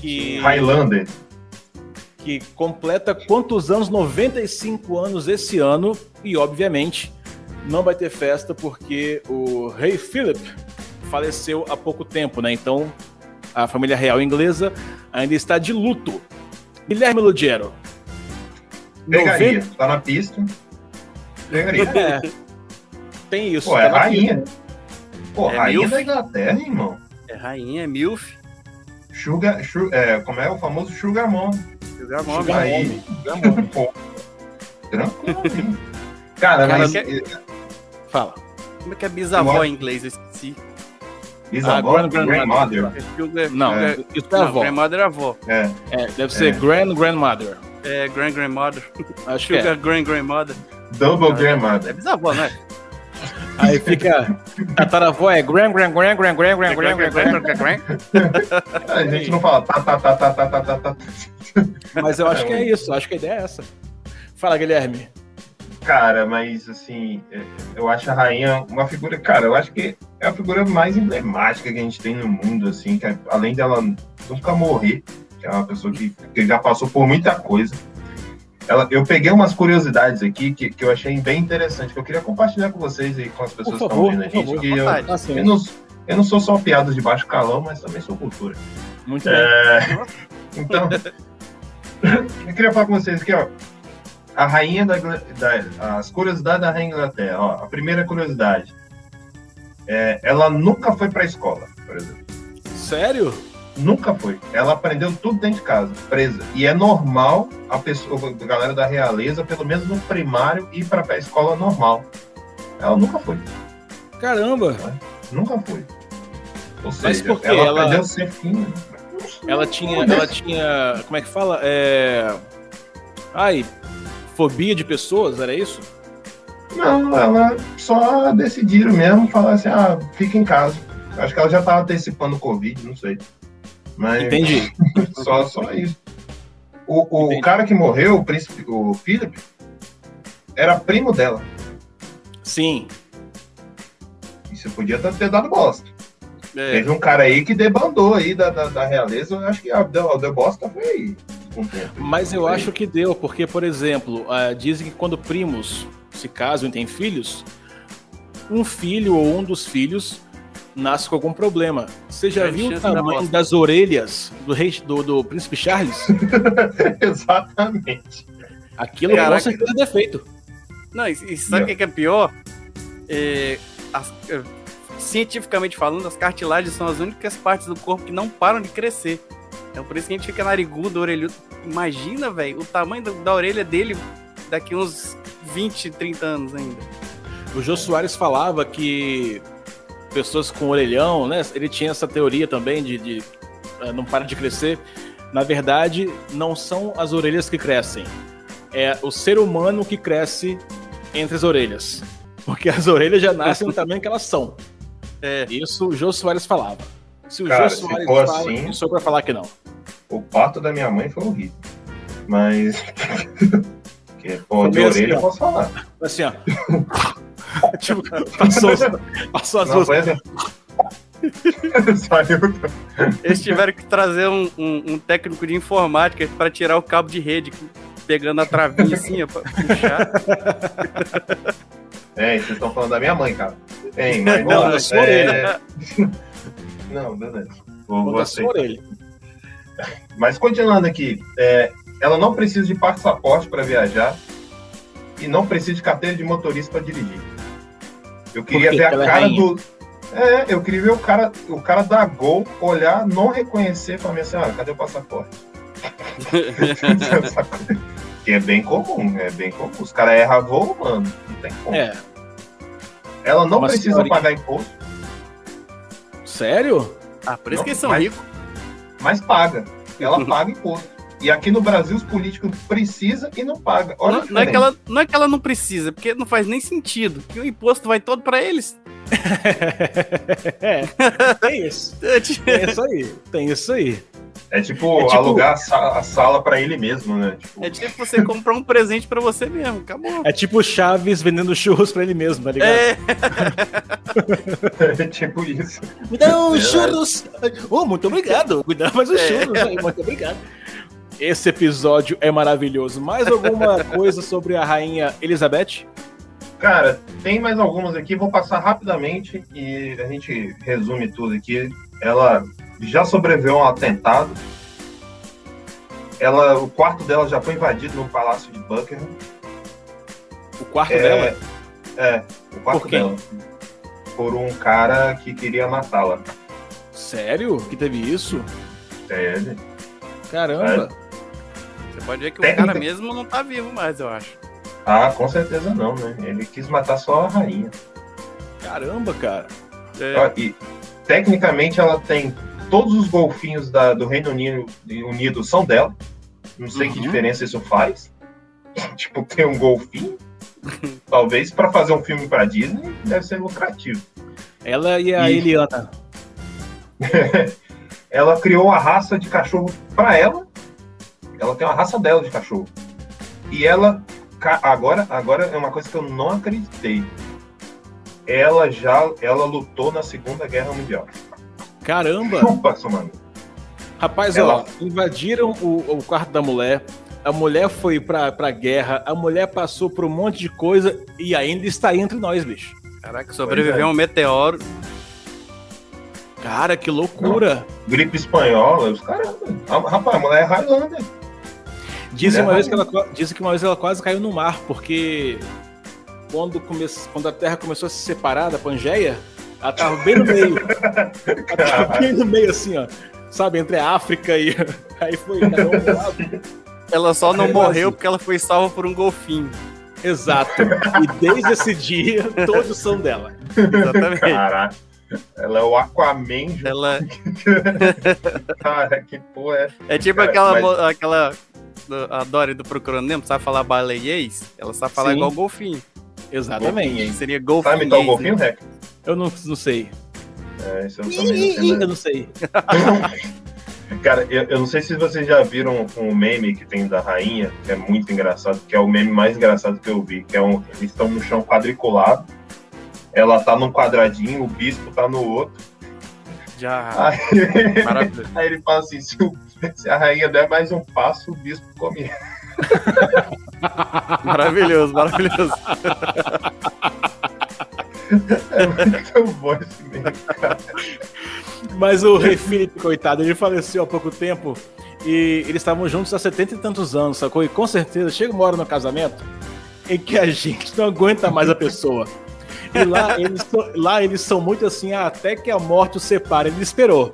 que, Highlander. Que completa quantos anos? 95 anos esse ano e, obviamente, não vai ter festa porque o rei Philip faleceu há pouco tempo, né? Então, a família real inglesa ainda está de luto. Guilherme Ludiero. Pegaria. Tá na pista. Pegaria. É, tem isso. Pô, tá é rainha. pista. Pô, É rainha milf? da Inglaterra, irmão. É rainha, é milf. Sugar, su- é, como é o famoso Sugar Mom. Sugar. Sugar Aí. Sugar Mommy. Pô, tranquilo. hein? Cara, Cara, mas que- eh, Fala. Como é que é bisavó em inglês? Eu esqueci. bisavó, Ah, grand- grandmother. grandmother. É sugar, Não, sugar- isso é não, avó. grandmother é avó. É, É, deve ser É. grand grandmother. É grand grandmother. Acho que é. Sugar grand grandmother. double É grandmother. bisavó, né? Aí fica. Tataravó é grand, grand, grand, grand, grand, grand, grand, grand, grand. A gente não fala tá, tá, tá, tá, tá, tá, tá, tá. Mas eu acho que é isso. Acho que a ideia é essa. Fala, Guilherme. Cara, mas assim, é, eu acho a rainha uma figura, cara, eu acho que é a figura mais emblemática que a gente tem no mundo, assim, que é- além dela nunca morrer, que é uma pessoa que, que já passou por muita coisa. Ela, eu peguei umas curiosidades aqui que, que eu achei bem interessante, que eu queria compartilhar com vocês e com as pessoas Por que favor, estão vendo a gente, favor, que eu, eu, não, eu não sou só piadas de baixo calão, mas também sou cultura. muito bem. É, então, eu queria falar com vocês aqui, ó. A rainha da, da- as curiosidades da rainha Inglaterra. Ó, a primeira curiosidade. É, ela nunca foi pra escola, por exemplo. Sério? Nunca foi. Ela aprendeu tudo dentro de casa, presa. E é normal a pessoa, a galera da realeza, pelo menos no primário, ir para a escola normal. Ela nunca foi. Caramba. Nunca foi. Ou Mas seja, por quê? ela, Ela- aprendeu a ser fina. Ela tinha. Ela tinha. Como é que fala? É. Ai. Fobia de pessoas, era isso? Não, ela só decidiram mesmo falar assim, ah, fica em casa. Acho que ela já estava antecipando o Covid, não sei. Mas Entendi. só, só isso. O, o Entendi. cara que morreu, o príncipe, o Philip, era primo dela. Sim. E você podia ter dado bosta. É, Teve um cara aí que debandou aí da, da, da realeza, eu acho que a deu, a deu bosta foi aí. tempo. Mas eu acho que deu, porque, por exemplo, ah, dizem que quando primos se casam e têm filhos, um filho ou um dos filhos nasce com algum problema. Você já Grande viu o tamanho das orelhas do, rei, do, do príncipe Charles? Exatamente. Aquilo Caraca. com certeza é defeito. Não, e, e sabe o que que é pior? É, as- é, cientificamente falando, as cartilagens são as únicas partes do corpo que não param de crescer. Então por isso que a gente fica narigudo, orelhudo. Imagina, velho, o tamanho do- da orelha dele daqui uns 20, 30 anos ainda. O Jô Soares falava que pessoas com orelhão, né? Ele tinha essa teoria também de, de eh, não para de crescer. Na verdade, não são as orelhas que crescem. É o ser humano que cresce entre as orelhas. Porque as orelhas já nascem no tamanho que elas são. É, Isso o Jô Soares falava. Se o Cara, Jô Soares fala, assim- não sou pra falar que não. O parto da minha mãe foi horrível. Mas. que, pô, de orelha eu ó. posso falar. Assim, ó. tipo, passou, passou as duas. Eles tiveram que trazer um, um- um técnico de informática pra tirar o cabo de rede, pegando a travinha assim, ó, pra puxar. É, vocês estão falando da minha mãe, cara. Hein, mas Não, da sua é... Não, beleza. Vou, vou sua orelha. Mas continuando aqui, é, ela não precisa de passaporte para viajar e não precisa de carteira de motorista para dirigir. Eu queria ver a é cara rainha. do. É, eu queria ver o cara, o cara da Gol olhar, não reconhecer para minha senhora, cadê o passaporte? que é bem comum, é bem comum. Os caras erram voo, mano. Não tem como. É. Ela não Uma precisa pagar imposto, Sério? Ah, por isso Não, que eles são mas- ricos. mas paga. Ela paga imposto. E aqui no Brasil os políticos precisam e não pagam. Olha Não, não é que ela, não é que ela não precisa, porque não faz nem sentido. Que o imposto vai todo pra eles. é. Tem isso. Tem isso aí. Tem isso aí. É tipo, É tipo- alugar a sa- a sala pra ele mesmo, né? Tipo, É tipo você comprar um presente pra você mesmo. Acabou. É tipo o Chaves vendendo churros pra ele mesmo, tá ligado? É, é tipo isso. Me dá um Verdade. churros. Oh, muito obrigado. Me dá mais um É. churros aí, muito obrigado. Esse episódio é maravilhoso. Mais alguma coisa sobre a rainha Elizabeth? Cara, tem mais algumas aqui, vou passar rapidamente e a gente resume tudo aqui. Ela já sobreviveu a um atentado. Ela, o quarto dela já foi invadido no Palácio de Buckingham. O quarto É, dela? É, o quarto Por dela. Por um cara que queria matá-la. Sério? Que teve isso? Sério. Caramba. você pode ver que o cara mesmo não tá vivo mais, eu acho. Ah, com certeza não, né? Ele quis matar só a rainha. Caramba, cara. É, Ó, E tecnicamente ela tem todos os golfinhos da- do Reino Unido, Unido são dela. Não sei que Uhum. diferença isso faz. tipo, tem um golfinho. Talvez para fazer um filme para Disney deve ser lucrativo. Ela e a E- Eliana. Ela criou a raça de cachorro para ela. Ela tem uma raça dela de cachorro. E ela agora, agora é uma coisa que eu não acreditei. Ela já ela lutou na Segunda Guerra Mundial. Caramba. Chupa, mano. Rapaz, Ela- ó, invadiram o, o quarto da mulher. A mulher foi pra, pra guerra. A mulher passou por um monte de coisa e ainda está entre nós, bicho. Caraca, sobreviveu é. um meteoro. Cara, que loucura. Gripe espanhola, os caras. Rapaz, a mulher é Highlander. Dizem uma, vez que ela, dizem que uma vez ela quase caiu no mar, porque quando, come, quando a Terra começou a se separar da Pangeia, ela tava bem no meio. Ela tava bem no meio, assim, ó. Sabe, entre a África e. Aí foi cada um lado. Ela só não morreu assim. porque ela foi salva por um golfinho. Exato. E desde esse dia, todos são dela. Exatamente. Caraca. Ela é o Aquaman. Ela Cara, que porra é. é tipo Cara, aquela, mas- aquela do- a Dory do Procurando Nemo, sabe falar baleiês? Ela sabe falar Sim. igual golfinho. Exatamente. Seria golfinho. Sabe imitar o golfinho, Rec? Eu não, não sei. É, isso eu também não sei. Eu mas- não sei. Cara, eu, eu não sei se vocês já viram um meme que tem da rainha, que é muito engraçado, que é o meme mais engraçado que eu vi, que é um. Eles estão no chão quadriculado. Ela tá num quadradinho, o bispo tá no outro. Já. Aí, Maravilhoso. aí ele fala assim: se, o- se a rainha der mais um passo, o bispo come. Maravilhoso, maravilhoso. É muito bom esse meme, cara. Mas o rei Felipe, coitado, ele faleceu há pouco tempo e eles estavam juntos há 70 e tantos anos, sacou? E com certeza chega uma hora no casamento em que a gente não aguenta mais a pessoa. E lá eles, são- lá eles são muito assim, ah, até que a morte os separe. Ele esperou.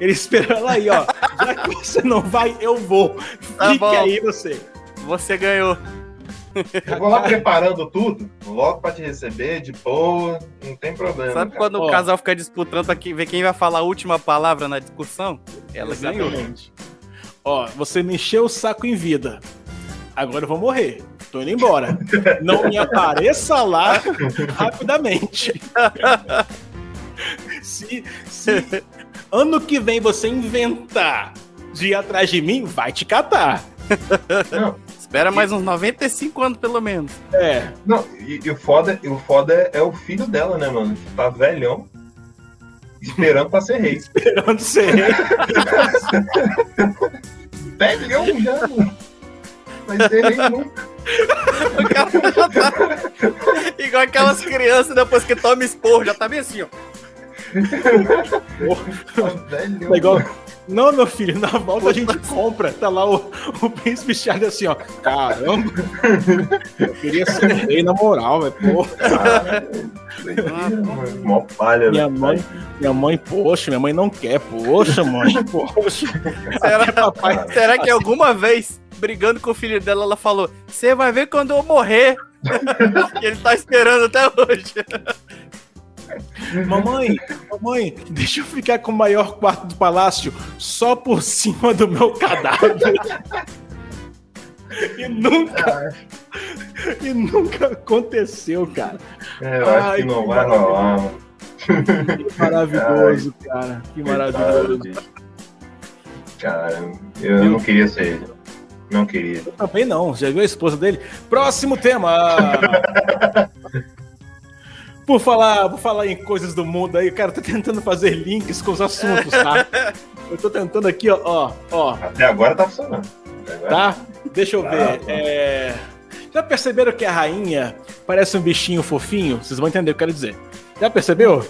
Ele esperou ela aí, ó. Já que você não vai, eu vou. Tá Fique bom. aí você. Você ganhou. Eu vou lá preparando tudo, logo pra te receber, de boa, não tem problema. Sabe cara. quando Ó. o casal fica disputando pra que- ver quem vai falar a última palavra na discussão? Ela ganhou. Exatamente. Ó, você me encheu o saco em vida. Agora eu vou morrer. Tô indo embora. Não me apareça lá rapidamente. Se, se ano que vem você inventar de ir atrás de mim, vai te catar. Não. Espera mais uns 95 anos, pelo menos. É. Não, e, e o foda, e o foda é, é o filho dela, né, mano? Que tá velhão, esperando pra ser rei. Esperando ser rei. velhão já, mano. Vai ser rei nunca. O cara já tá igual aquelas crianças depois que toma esporro, já tá bem assim, ó. Velhão. É igual- Não, meu filho, na volta a gente compra. Tá lá o, o príncipe Charles assim, ó. Caramba. Eu queria ser rei na moral, velho. Mano, Mó palha, minha velho. mãe, minha mãe, poxa, minha mãe não quer. Poxa, mãe, poxa. Será, papai. será que alguma vez, brigando com o filho dela, ela falou: Você vai ver quando eu morrer? ele tá esperando até hoje. Mamãe, mamãe, deixa eu ficar com o maior quarto do palácio só por cima do meu cadáver. E nunca, e nunca aconteceu, cara. É, eu acho Ai, que não vai rolar. Que maravilhoso, cara. Que maravilhoso. Cara, eu não queria ser ele. Não queria. Eu também não. Já viu a esposa dele? Próximo tema. Por falar, por falar em coisas do mundo aí, cara, eu tô tentando fazer links com os assuntos, tá? Eu tô tentando aqui, ó, ó, ó, Até agora tá funcionando. Agora- tá? Deixa eu ver. Ah, tá. é... Já perceberam que a rainha parece um bichinho fofinho? Vocês vão entender o que eu quero dizer. Já percebeu?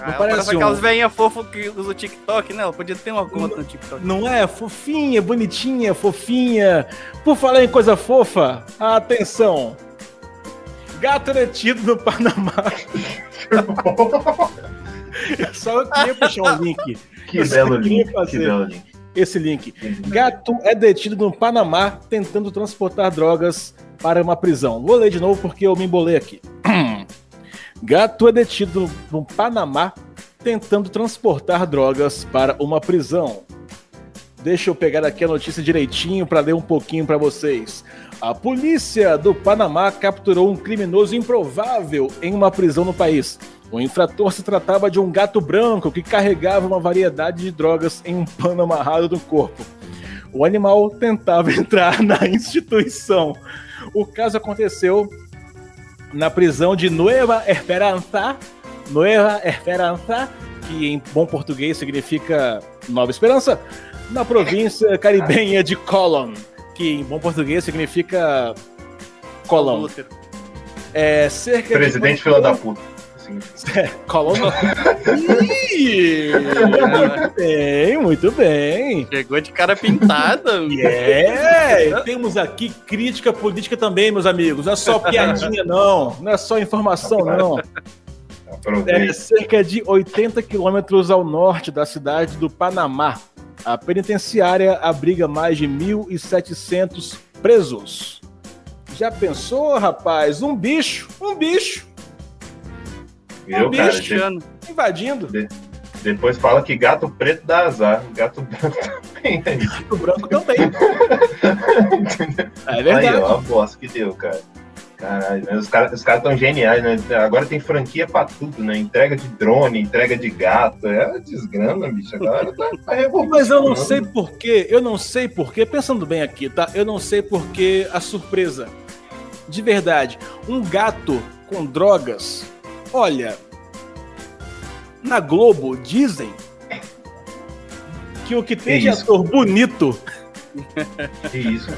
Ah, ela parece parece um- aquelas velhinhas fofas que usam o TikTok, né? Ela podia ter uma conta no TikTok. Não é? Fofinha, bonitinha, fofinha. Por falar em coisa fofa, atenção. Gato detido no Panamá. Eu só queria puxar um link. Que belo link. Que belo link. esse link. Gato é detido no Panamá tentando transportar drogas para uma prisão. Vou ler de novo porque eu me embolei aqui. Gato é detido no Panamá tentando transportar drogas para uma prisão. Deixa eu pegar aqui a notícia direitinho para ler um pouquinho para vocês. A polícia do Panamá capturou um criminoso improvável em uma prisão no país. O infrator se tratava de um gato branco que carregava uma variedade de drogas em um pano amarrado no corpo. O animal tentava entrar na instituição. O caso aconteceu na prisão de Nueva Esperanza, Nueva Esperanza, que em bom português significa Nova Esperança, na província caribenha de Colón, que em bom português significa Colón. Lútero. É cerca Presidente de fila da puta. Assim, Colón. Ih, muito bem, muito bem. Chegou de cara pintada. É, e temos aqui crítica política também, meus amigos. Não é só piadinha, não. Não é só informação, não. É cerca de 80 quilômetros ao norte da cidade do Panamá. A penitenciária abriga mais de 1.700 presos. Já pensou, rapaz? Um bicho, um bicho cara? bicho. De- invadindo. Depois fala que gato preto dá azar. Gato branco também. é isso. O branco também. É Aí, verdade. ó, a bosta que deu, cara. Caralho, né? os caras os caras tão geniais, né? Agora tem franquia pra tudo, né? Entrega de drone, entrega de gato. É uma desgrama, bicho. Agora tá, tá. Mas eu não sei porquê, eu não sei porquê, pensando bem aqui, tá? Eu não sei porquê a surpresa. De verdade, um gato com drogas. Olha, na Globo dizem que o que tem Que de isso? ator bonito Que isso?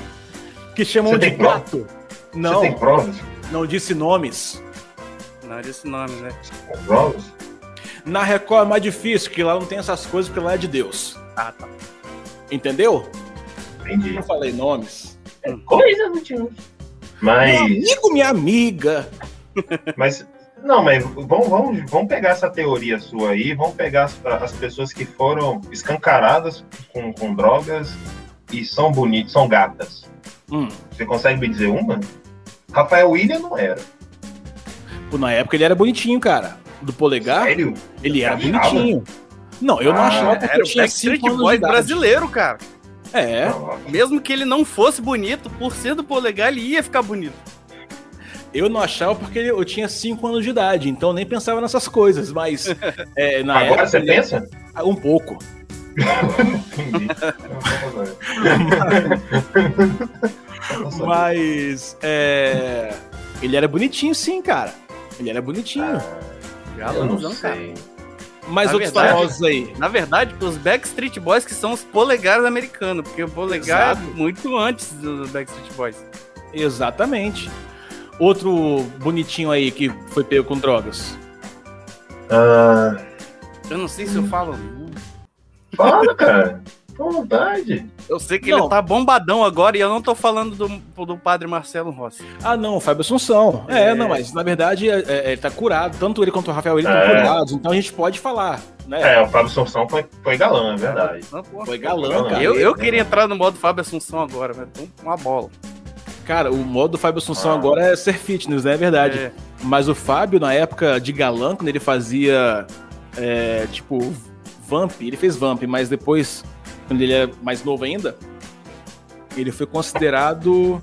que chamam Você de tem prova? Gato. Você Não, tem provas? não disse nomes. Não disse nome, né? Com provas? Na Record é mais difícil, porque lá não tem essas coisas, porque lá é de Deus. Ah, tá. Entendeu? Entendi. Não falei nomes. Coisa do tio. Meu Mas, amigo, minha amiga. mas não, mas vamos, vamos, vamos pegar essa teoria sua aí, vamos pegar as, as pessoas que foram escancaradas com, com drogas e são bonitas, são gatas. Hum. Você consegue me dizer uma? Rafael William não era. Pô, Na época ele era bonitinho, cara. Do polegar, Sério? ele era Achava? bonitinho. Não, eu não Ah, achava porque Era eu o tinha 5 anos idade. brasileiro, cara. É, Não, Mesmo que ele não fosse bonito, por ser do polegar, ele ia ficar bonito. eu não achava porque eu tinha 5 anos de idade, então eu nem pensava nessas coisas, mas é, na Agora época você ele- pensa? um pouco. Entendi. Mas é, ele era bonitinho, sim, cara. Ele era bonitinho. Eu não Galãozão, cara. sei. Mas na outros verdade- famosos aí. Na verdade, os Backstreet Boys que são os polegares americanos, porque o polegar Exato. é muito antes dos Backstreet Boys. Exatamente. Outro bonitinho aí que foi pego com drogas. Ah, Eu não sei se eu falo. Fala, cara. Com vontade. Eu sei que Não. ele tá bombadão agora e eu não tô falando do, do padre Marcelo Rossi. Ah, não, o Fábio Assunção. É, É. não, mas na verdade é, é, ele tá curado. Tanto ele quanto o Rafael ele estão É. curados, então a gente pode falar, né? É, o Fábio Assunção foi, foi galã, é verdade. Não, pô. Foi galã, cara. Eu, eu queria entrar no modo Fábio Assunção agora, mas tô uma bola. Cara, o modo do Fábio Assunção Ah. agora é ser fitness, né? É verdade. É. Mas o Fábio, na época de galã, quando ele fazia, é, tipo, Vamp, ele fez Vamp, mas depois, quando ele é mais novo ainda, ele foi considerado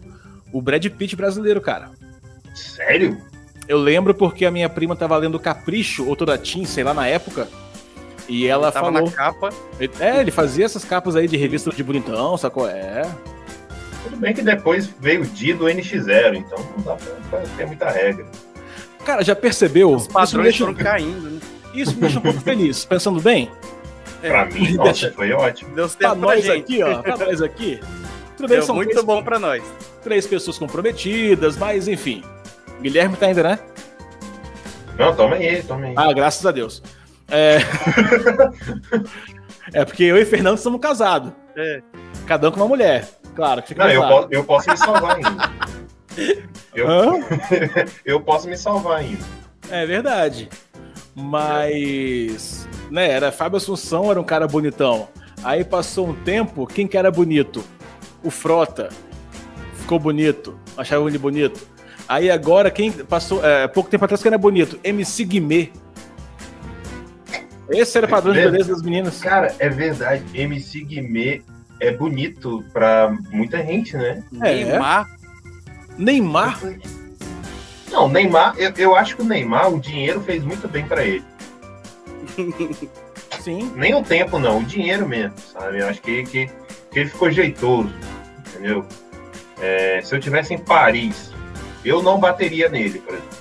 o Brad Pitt brasileiro, cara. Sério? Eu lembro porque a minha prima tava lendo Capricho, ou Toda Teen, sei lá, na época, e ela Tava falou... na capa. É, ele fazia essas capas aí de revista de bonitão, sacou? É. Tudo bem que depois veio o dia do NX0, então não dá pra, ter muita regra. Cara, já percebeu? Os padrões deixa, foram caindo, né? isso me deixa um pouco feliz. Pensando bem, É. Pra mim, nossa, foi ótimo. Deu pra certo pra nós gente. aqui, ó, pra nós aqui. Tudo bem, Deu são muito três, bom pra nós. três pessoas comprometidas, mas enfim. Guilherme tá ainda, né? Não, toma aí, toma aí. Ah, graças a Deus. É, é porque eu e Fernando somos casados. É. Cada um com uma mulher. Claro, que fica Não, eu posso, eu posso me salvar ainda. Eu, eu posso me salvar ainda. É verdade. Mas, né, era Fábio Assunção, era um cara bonitão. Aí passou um tempo, quem que era bonito? O Frota. Ficou bonito, achava ele bonito. Aí agora, quem passou, é, pouco tempo atrás, quem era bonito? MC Guimê. Esse era o padrão de Beleza. beleza das meninas. Cara, é verdade. MC Guimê é bonito pra muita gente, né? É. Neymar. Neymar, Não, Neymar, eu, eu acho que o Neymar, o dinheiro fez muito bem pra ele. sim. Nem o tempo, não, o dinheiro mesmo, sabe? Eu acho que, que, que ele ficou jeitoso, entendeu? É, se eu tivesse em Paris, eu não bateria nele, por exemplo.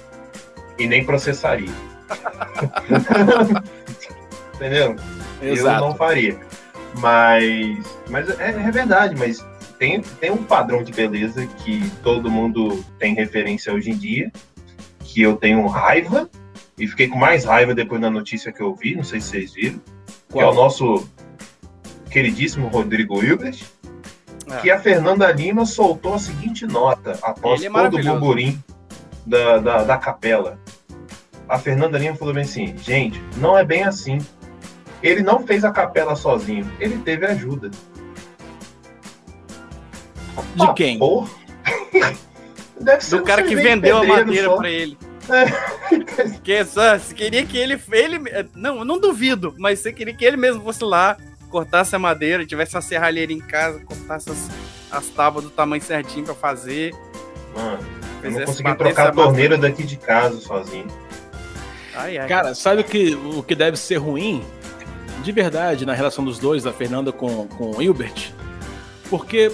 E nem processaria. entendeu? Eu Exato. não faria. Mas, mas é, é verdade, mas tem, tem um padrão de beleza que todo mundo tem referência hoje em dia, que eu tenho raiva, e fiquei com mais raiva depois da notícia que eu vi, não sei se vocês viram, que é o Qual? nosso queridíssimo Rodrigo Hilbert, Ah. que a Fernanda Lima soltou a seguinte nota após é todo o burburim da, da, da capela. A Fernanda Lima falou bem assim, gente, não é bem assim. Ele não fez a capela sozinho, ele teve ajuda. De Ah, quem? porra. Deve ser Do cara que vendeu a madeira pra ele. Que só, você queria que ele, ele. Não, eu não duvido, mas você queria que ele mesmo fosse lá, cortasse a madeira, tivesse uma serralheira em casa, cortasse as, as tábuas do tamanho certinho pra fazer. Mano, eu não consegui trocar a torneira daqui de casa sozinho. Ai, ai. Cara, sabe o que, o que deve ser ruim? De verdade, na relação dos dois, da Fernanda com, com o Hilbert? Porque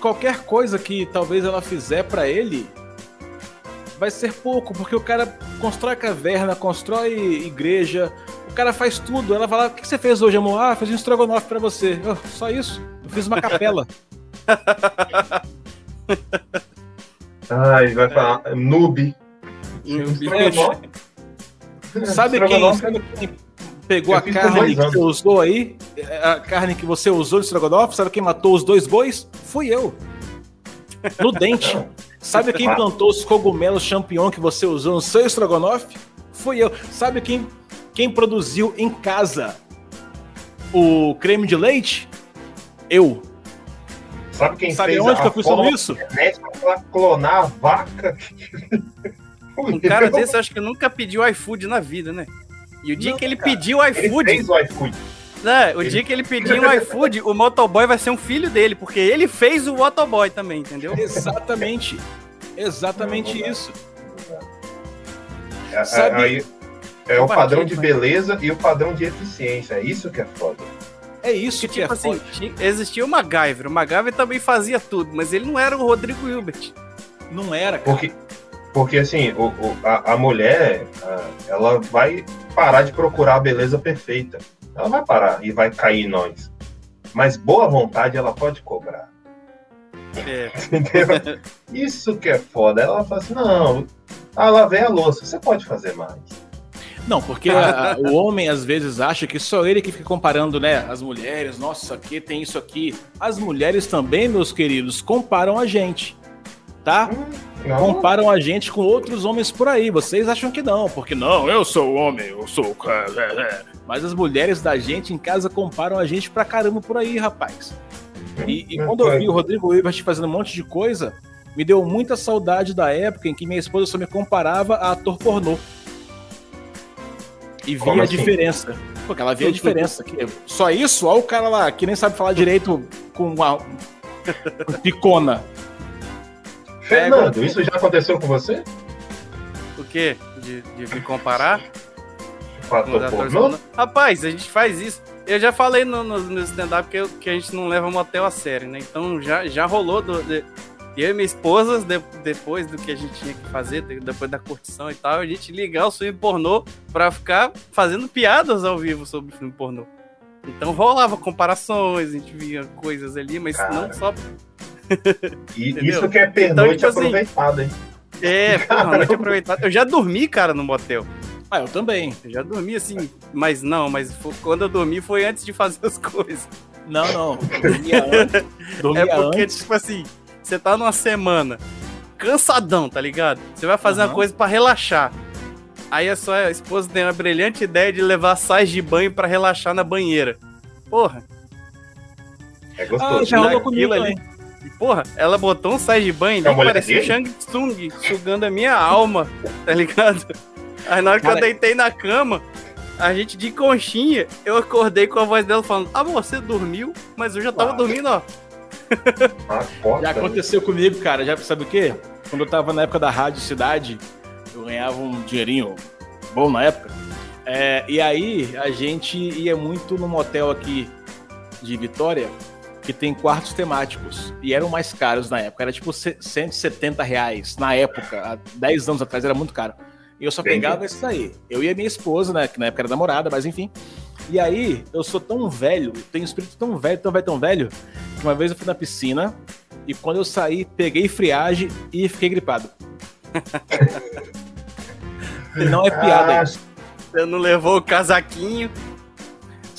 qualquer coisa que talvez ela fizer pra ele vai ser pouco, porque o cara constrói caverna, constrói igreja, o cara faz tudo. Ela fala: O que você fez hoje, amor? Ah, fiz um estrogonofe pra você. "Oh, só isso. Eu fiz uma capela. Ai, vai falar, noob. Hum, Estrogonofe. Sabe quem, Estrogonofe. sabe quem pegou a carne que você usou aí? A carne que você usou no estrogonofe? Sabe quem matou os dois bois? Fui eu. No dente. Sabe quem plantou os cogumelos champignon que você usou no seu estrogonofe? Fui eu. Sabe quem, quem produziu em casa o creme de leite? Eu. Sabe quem Sabe fez onde a que eu fui sobre forma isso? pra clonar a vaca? Um cara desse acho que nunca pediu iFood na vida, né? E o dia Não, que ele cara. pediu Ele iFood, fez o iFood. né? O Ele- dia que ele pediu o iFood, o motoboy vai ser um filho dele, porque ele fez o motoboy também, entendeu? Exatamente. Exatamente isso. É- Sabe- aí é o padrão de beleza e o padrão de eficiência. É isso que é foda. É isso Porque, que tipo é assim, tinha- existia o MacGyver. O MacGyver também fazia tudo, mas ele não era o Rodrigo Hilbert. Não era, cara. Porque, porque assim, o, o- a, a mulher, a- ela vai parar de procurar a beleza perfeita. Ela vai parar e vai cair em nós. Mas boa vontade ela pode cobrar. É. Entendeu? Isso que é foda. Ela fala assim: não, ah, lavei a louça, você pode fazer mais. Não, porque a- a- o homem às vezes acha que só ele que fica comparando, né? As mulheres, nossa, aqui tem isso aqui. As mulheres também, meus queridos, comparam a gente. Tá? Não, Comparam a gente com outros homens por aí. Vocês acham que não, porque não, eu sou o homem, eu sou o cara. é, é. Mas as mulheres da gente em casa comparam a gente pra caramba por aí, rapaz. E, e quando eu vi o Rodrigo Hilbert fazendo um monte de coisa, me deu muita saudade da época em que minha esposa só me comparava a ator pornô. E via Como a assim? diferença. Porque ela via a diferença. Que só isso, olha o cara lá que nem sabe falar direito com uma picona. Fernando, isso já aconteceu com você? O quê? De, de me comparar? Pornô? Rapaz, a gente faz isso. Eu já falei no, no, no stand-up que, eu- que a gente não leva motel a sério, né? Então já, já rolou do, de, eu e minha esposa, de- depois do que a gente tinha que fazer, de- depois da curtição e tal, a gente ligar o filme pornô pra ficar fazendo piadas ao vivo sobre o filme pornô. Então rolava comparações, a gente via coisas ali, mas Cara. não só. E Entendeu? isso que é pernoite tipo assim, aproveitado, hein? É, porra, noite aproveitada. Eu já dormi, cara, no motel. Ah, eu também. Eu já dormi assim, mas não, mas fo- quando eu dormi foi antes de fazer as coisas. Não, não. Dormia antes. Dormia É porque, antes. tipo assim, você tá numa semana cansadão, tá ligado? Você vai fazer uma Aham. coisa pra relaxar. Aí a sua esposa tem a brilhante ideia de levar sais de banho pra relaxar na banheira. Porra, É Ah, gostoso. já rolou comigo ali. também. E, porra, ela botou um sais de banho É parecia o? Shang Tsung sugando a minha alma, tá ligado? Aí na hora que Cara, eu deitei na cama, a gente de conchinha, eu acordei com a voz dela falando: Ah, você dormiu? Mas eu já tava Ah. dormindo, ó. Ah. Já aconteceu comigo, cara. Já sabe o quê? Quando eu tava na época da Rádio Cidade, eu ganhava um dinheirinho bom na época. É, e aí a gente ia muito num motel aqui de Vitória que tem quartos temáticos. E eram mais caros na época. Era tipo ce- 170 reais na época. Há 10 anos atrás era muito caro. E eu só Entendi. pegava isso aí. Eu e a minha esposa, né? Que na época era namorada, mas enfim. E aí, eu sou tão velho, tenho um espírito tão velho, tão velho, tão velho, que uma vez eu fui na piscina e quando eu saí, peguei friagem e fiquei gripado. não é piada, Ah. Você não levou o casaquinho.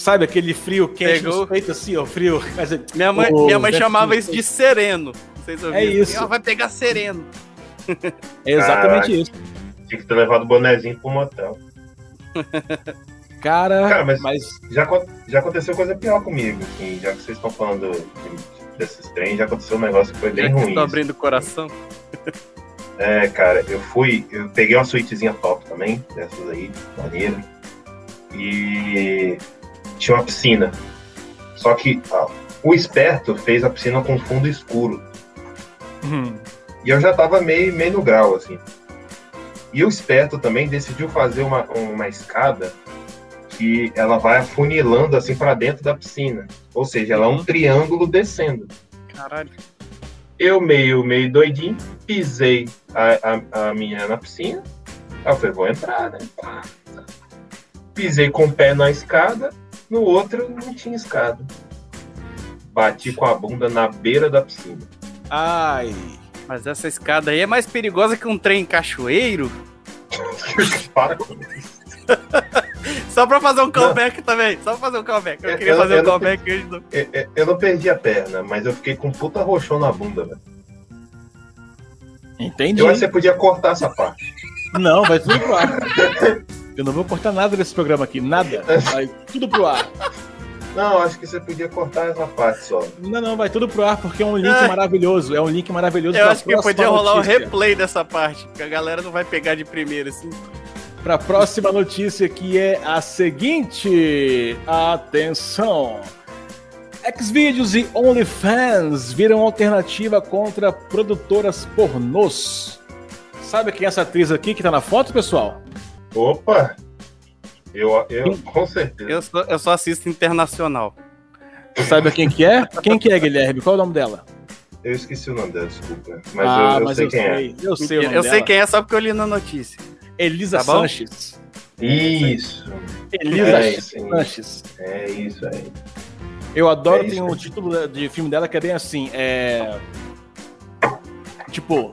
Sabe aquele frio quente Pegou. peitos assim, ó, frio. Minha mãe, o minha mãe chamava isso de sereno. Vocês ouviram? É isso. Ela vai pegar sereno. É exatamente Caraca. isso. Tinha que ter levado o bonezinho pro motel. Cara, Cara, mas- mas Já, já aconteceu coisa pior comigo, assim, já que vocês estão falando de- desses trens, já aconteceu um negócio que foi bem Já ruim. tô abrindo o coração. É, cara, eu fui, eu peguei uma suítezinha top também, dessas aí, maneira. E tinha uma piscina. Só que o esperto fez a piscina com fundo escuro. hum, E eu já tava meio, meio no grau, assim. E o esperto também decidiu fazer uma, uma escada que ela vai afunilando assim para dentro da piscina. Ou seja, ela é um triângulo descendo. Caralho. Eu meio, meio doidinho, pisei a, a, a minha na piscina. Aí eu falei, vou entrar, né? Pá. Pisei com o pé na escada, no outro não tinha escada. Bati com a bunda na beira da piscina. ai, Mas essa escada aí é mais perigosa que um trem cachoeiro. Para com isso. Só pra fazer um callback também. Só pra fazer um callback. Eu Eu- queria eu- fazer eu um não callback hoje. não. Eu- eu- Eu não perdi a perna, mas eu fiquei com um puta roxão na bunda, velho. entendi. Eu acho que você podia cortar essa parte. Não, vai tudo ar. Eu não vou cortar nada desse programa aqui, nada. Vai tudo pro ar. Não, acho que você podia cortar essa parte só. Não, não, vai tudo pro ar porque é um link Ai. maravilhoso. É um link maravilhoso Eu pra acho que podia rolar o notícia. replay dessa parte. Porque a galera não vai pegar de primeira, assim. Para a próxima notícia que é a seguinte. Atenção. Xvideos e OnlyFans viram alternativa contra produtoras pornôs. Sabe quem é essa atriz aqui que tá na foto, pessoal? Opa! Eu, eu com certeza. Eu só, eu só assisto internacional. Você sabe quem que é? Quem que é, Guilherme? Qual é o nome dela? Eu esqueci o nome dela, desculpa. Mas ah, eu, eu mas sei eu quem sei. Eu sei o nome Eu sei dela. quem é só porque eu li na notícia. Elisa Tá? Sanches. é. Isso. Elisa É? Sanches. É isso aí. Eu adoro, É tem um título de filme dela que é bem assim, é... Tipo...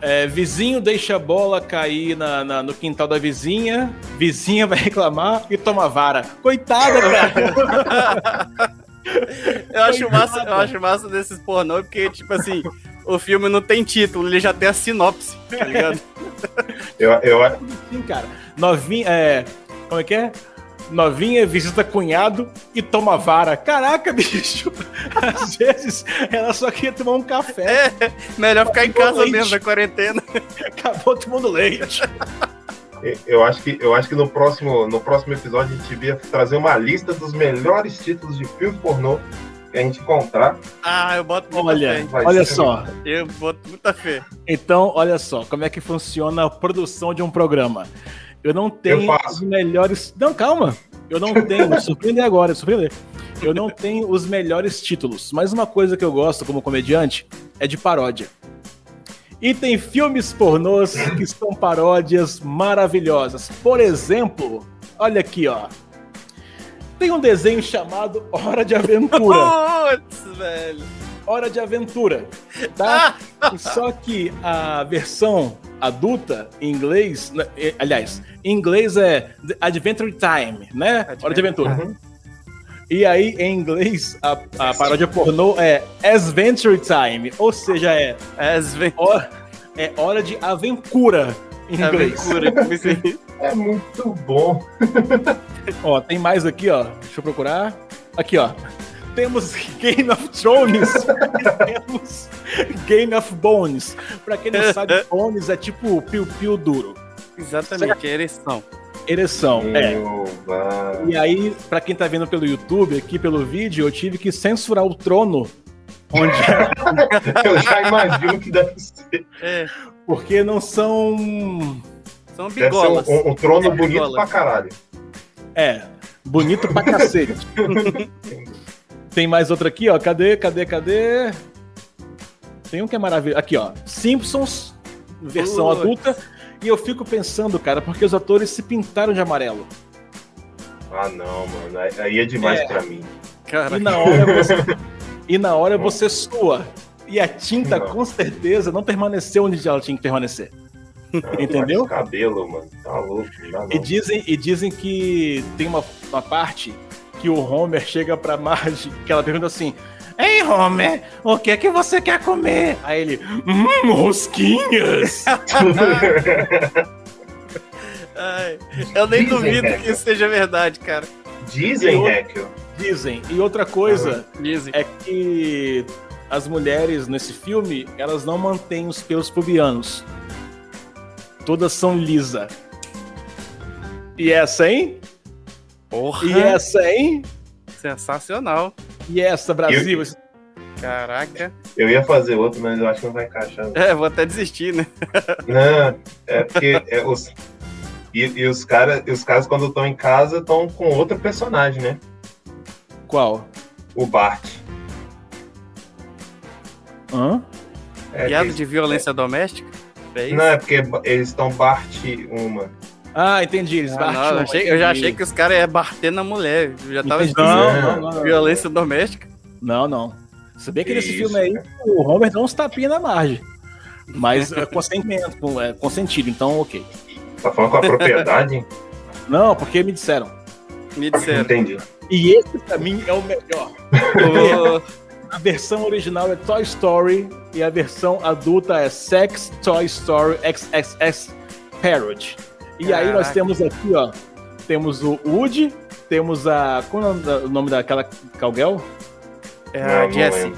é, vizinho deixa a bola cair na, na- no quintal da vizinha, vizinha vai reclamar e toma vara. Coitada, cara! Eu acho massa, eu acho massa desses pornô, porque, tipo assim, o filme não tem título, ele já tem a sinopse, tá ligado? Eu, eu, Sim, cara. Novinha, é... Como é que é? Novinha visita cunhado e toma vara. Caraca, bicho! Às vezes ela só queria tomar um café. É, melhor ficar em casa Leite. mesmo, na quarentena. Acabou tomando leite. eu acho que, eu acho que no, próximo, no próximo episódio a gente devia trazer uma lista dos melhores títulos de filme pornô que a gente encontrar. Ah, eu boto muita Olha, fé. Vai olha só. Eu boto muita fé. Então, olha só, como é que funciona a produção de um programa. Eu não tenho Eu os melhores. Não, calma. Eu não tenho. surpreender agora, surpreender. Eu não tenho os melhores títulos. Mas uma coisa que eu gosto como comediante é de paródia. E tem filmes pornôs que são paródias maravilhosas. Por exemplo, olha aqui, ó. Tem um desenho chamado Hora de Aventura. Putz, velho. Hora de Aventura, tá? Só que a versão adulta em inglês, né, eh, aliás, em inglês é Adventure Time, né? Hora de Aventura. Uhum. E aí, em inglês, a, a paródia pornô é Adventure Time, ou seja, é, hora, é hora de aventura em inglês. Aventura. É muito bom. Ó, tem mais aqui, ó. Deixa eu procurar. Aqui, ó. Temos Game of Thrones. e temos Game of Bones. Pra quem não sabe, Bones é tipo piu-piu duro. Exatamente, é ereção. Ereção, é. Eu, vai. E aí, pra quem tá vendo pelo YouTube, aqui pelo vídeo, eu tive que censurar o trono. Onde... eu já imagino que deve ser. É, Porque não são. são bigolas. um, um trono É, bonito bigolas. pra caralho. É, bonito pra cacete. Tem mais outra aqui, ó. Cadê, cadê, cadê? Tem um que é maravilhoso. Aqui, ó. Simpsons, versão Putz. adulta. E eu fico pensando, cara, porque os atores se pintaram de amarelo. Ah, não, mano. Aí- é demais É. pra mim. Cara, E na hora você, e na hora você sua. E a tinta, Não. com certeza, não permaneceu onde ela tinha que permanecer. Entendeu? Mas cabelo, mano. Tá louco. Não não. E dizem, e dizem que tem uma, uma parte que o Homer chega pra Marge, que ela pergunta assim: Ei, Homer, o que é que você quer comer? Aí ele, hum, rosquinhas. ai, eu nem Dizem, duvido que isso seja verdade, cara. Dizem, Heckel. Dizem. E outra coisa Dizem. é que as mulheres nesse filme, elas não mantêm os pelos pubianos. Todas são lisa. E essa, hein? Porra, E essa, hein? sensacional. E essa, Brasil? Caraca. Eu ia fazer outro, mas eu acho que não vai encaixar. não. É, vou até desistir, né? Não, é porque é os. E, e os caras, os caras quando estão em casa, estão com outro personagem, né? Qual? O Bart. Hã? É, Piada que- de violência doméstica? É isso? Não, é porque eles estão Bart uma. Ah, entendi. Eles Ah, batem não, eu, achei- eu já achei que os caras iam bater na mulher. Eu já tava Entendi. Não, não, não, não. Violência doméstica? Não, não. Se bem que Que nesse isso, filme aí, cara. o Homer dá uns tapinhas na margem. Mas é consentimento, com- é consentido, então ok. Tá falando com a propriedade? Não, porque me disseram. Me disseram. Entendi. E esse pra mim é o melhor. A versão original é Toy Story e a versão adulta é Sex Toy Story XXX Parody. E aí nós temos aqui, ó, temos o Woody, temos a qual é o nome daquela Calguel? é a Jessie.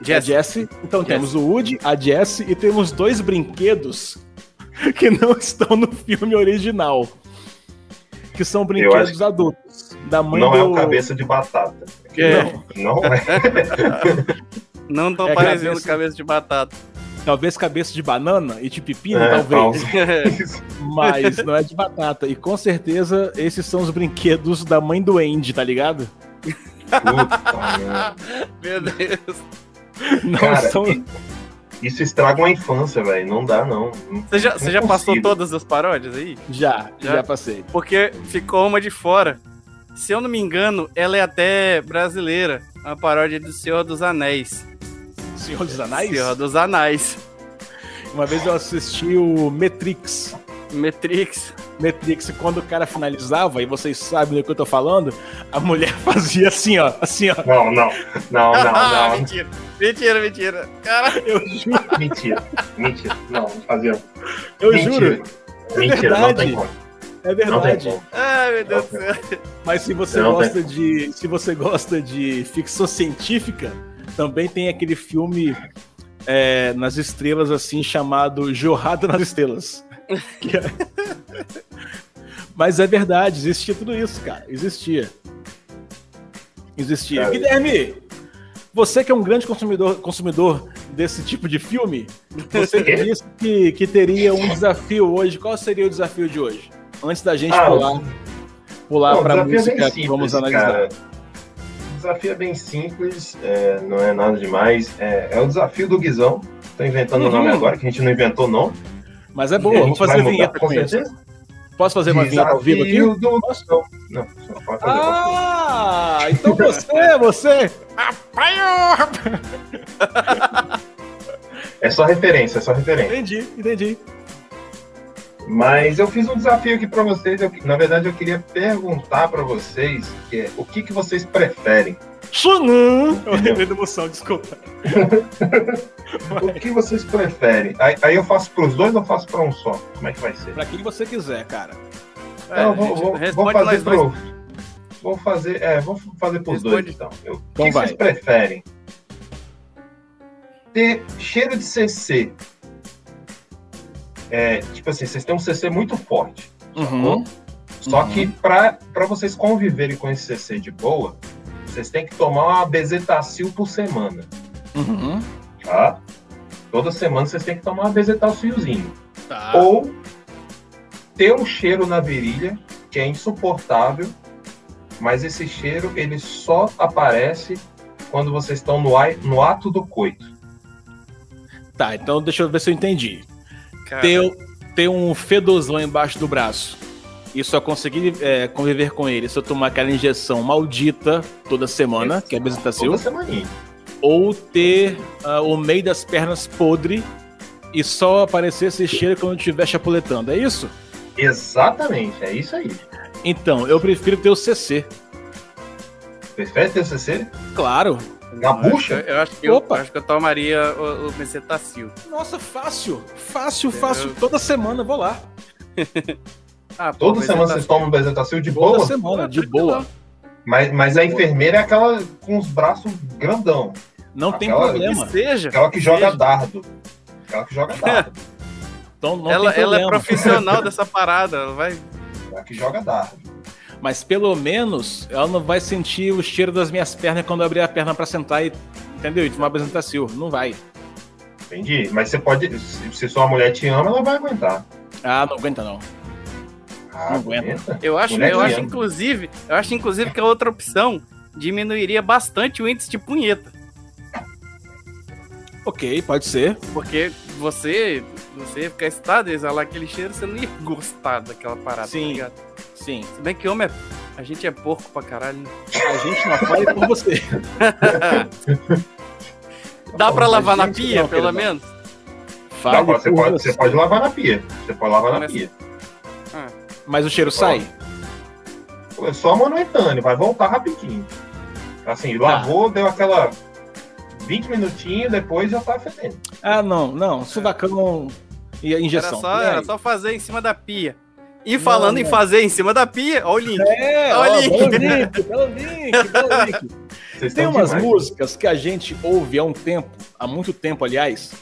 A Jessie. Jessie. Então temos o Woody, a Jessie e temos dois brinquedos que não estão no filme original. Que são brinquedos acho adultos. Da mãe Não do... é o cabeça de batata. É. Não, Não é. Não tão É parecendo cabeça- cabeça de batata. Talvez cabeça de banana e de pepino, É, talvez. tal. Mas não é de batata. E com certeza esses são os brinquedos da mãe do Andy, tá ligado? Puta, Meu Deus. Não Cara, são. Isso estraga uma infância, velho. Não dá, não. Você já, você já passou todas as paródias aí? Já, já, Já? passei. Porque ficou uma de fora. Se eu não me engano, ela é até brasileira. Uma paródia do Senhor dos Anéis. Senhor dos Anéis? Senhor dos Anéis. Uma vez eu assisti o Matrix. Matrix. Matrix, quando o cara finalizava, e vocês sabem do que eu tô falando, a mulher fazia assim, ó. Assim, ó. Não, não. Não, não, não. mentira. Mentira, mentira. Cara, Eu juro, Mentira. Mentira. Não, não fazia. eu Mentira. juro. Mentira, não tem verdade. como. É Não tem verdade. como. ai meu Deus do céu. Mas se você gosta de. Se você gosta de ficção científica, também tem aquele filme é, nas estrelas, assim, chamado Jorrada nas Estrelas. Que é- Mas é verdade, existia tudo isso, cara. Existia. Existia. Cara, Guilherme, você que é um grande consumidor, consumidor desse tipo de filme, você disse que, que teria um desafio hoje. Qual seria o desafio de hoje? Antes da gente Ah, pular, pular para desafio é música que simples, vamos analisar. cara. O desafio é bem simples, é, não é nada demais. É, é o desafio do Guizão. Tô inventando o Uhum. nome agora, que a gente não inventou não. Mas é a boa, vou fazer vinheta com isso. Posso fazer uma vinheta ao vivo aqui? Do Guizão. Não, não pode fazer. Ah, então você, você. É só referência, é só referência. Entendi, entendi. Mas eu fiz um desafio aqui pra vocês. eu- na verdade, eu queria perguntar pra vocês que é, o que, que vocês preferem. Xanã. Eu lembrei da emoção, desculpa. O que vocês preferem? Aí, aí eu faço pros dois ou faço pra um só? Como é que vai ser? Pra quem você quiser, cara. É, Não, a vou, gente vou, vou fazer pro. Vou fazer. É, vou fazer pros Responde. dois então. Eu- O Então que vai. vocês preferem? Ter cheiro de CC. É, tipo assim, vocês têm um CC muito forte. Uhum. Só Uhum. que pra, pra vocês conviverem com esse CC de boa, vocês têm que tomar uma bezetacil por semana, Uhum. tá? Toda semana vocês têm que tomar uma bezetacilzinho. Tá. Ou ter um cheiro na virilha que é insuportável, mas esse cheiro ele só aparece quando vocês estão no, no ato do coito. Tá, então deixa eu ver se eu entendi. Cara, Ter, ter um fedozão embaixo do braço e só conseguir é, conviver com ele se eu tomar aquela injeção maldita toda semana, que é Bezetacil. Toda semaninha. ou ter ah, o meio das pernas podre e só aparecer esse cheiro quando estiver chapuletando. É isso? Exatamente, é isso aí. Então, eu prefiro ter o CC. Prefere ter CC? Claro. Na eu eu acho que eu, Opa. eu acho que eu tomaria o, o Bezetacil. Nossa, fácil. Fácil, Eu- fácil. Toda semana eu vou lá. Ah, pô, Toda semana vocês tomam bezetacil de Toda boa? semana, de boa. Mas, mas a enfermeira é aquela com os braços grandão. Não tem Aquela- problema. Que seja. Aquela que joga Seja. dardo. Aquela que joga dardo. Então não ela, tem ela é profissional dessa parada. Ela vai. Aquela que joga dardo. Mas pelo menos ela não vai sentir o cheiro das minhas pernas quando eu abrir a perna pra sentar e. Entendeu? E tomar apresentacil. Não vai. Entendi. Mas você pode. Se, sua mulher te ama, ela vai aguentar. Ah, não aguenta não. Ah, Não aguenta. Eu acho, Mulher eu acho ama. inclusive, eu acho inclusive que a outra opção diminuiria bastante o índice de punheta, Ok, pode ser. porque você, você ia ficar excitado, ia exalar aquele cheiro, você não ia gostar daquela parada, Sim. tá ligado? Sim. Se bem que homem é, a gente é porco pra caralho. né? A gente não fale por você. Dá pra lavar na pia, não, pelo menos? Dá Fale pra- você, pode, você. pode lavar na pia. Você pode lavar na Mas- pia. Mas o cheiro sai? É só momentâneo, vai voltar rapidinho. Assim, Tá. lavou, deu aquela 20 minutinhos, depois já tá fedendo. Ah, não, não. Suvacão e a injeção. Era só, E era só fazer em cima da pia. E falando Não, em fazer em cima da pia, olha o link. É, Olha ó, belo link, belo link, belo link. Vocês Tem umas demais. músicas que a gente ouve há um tempo, há muito tempo, aliás.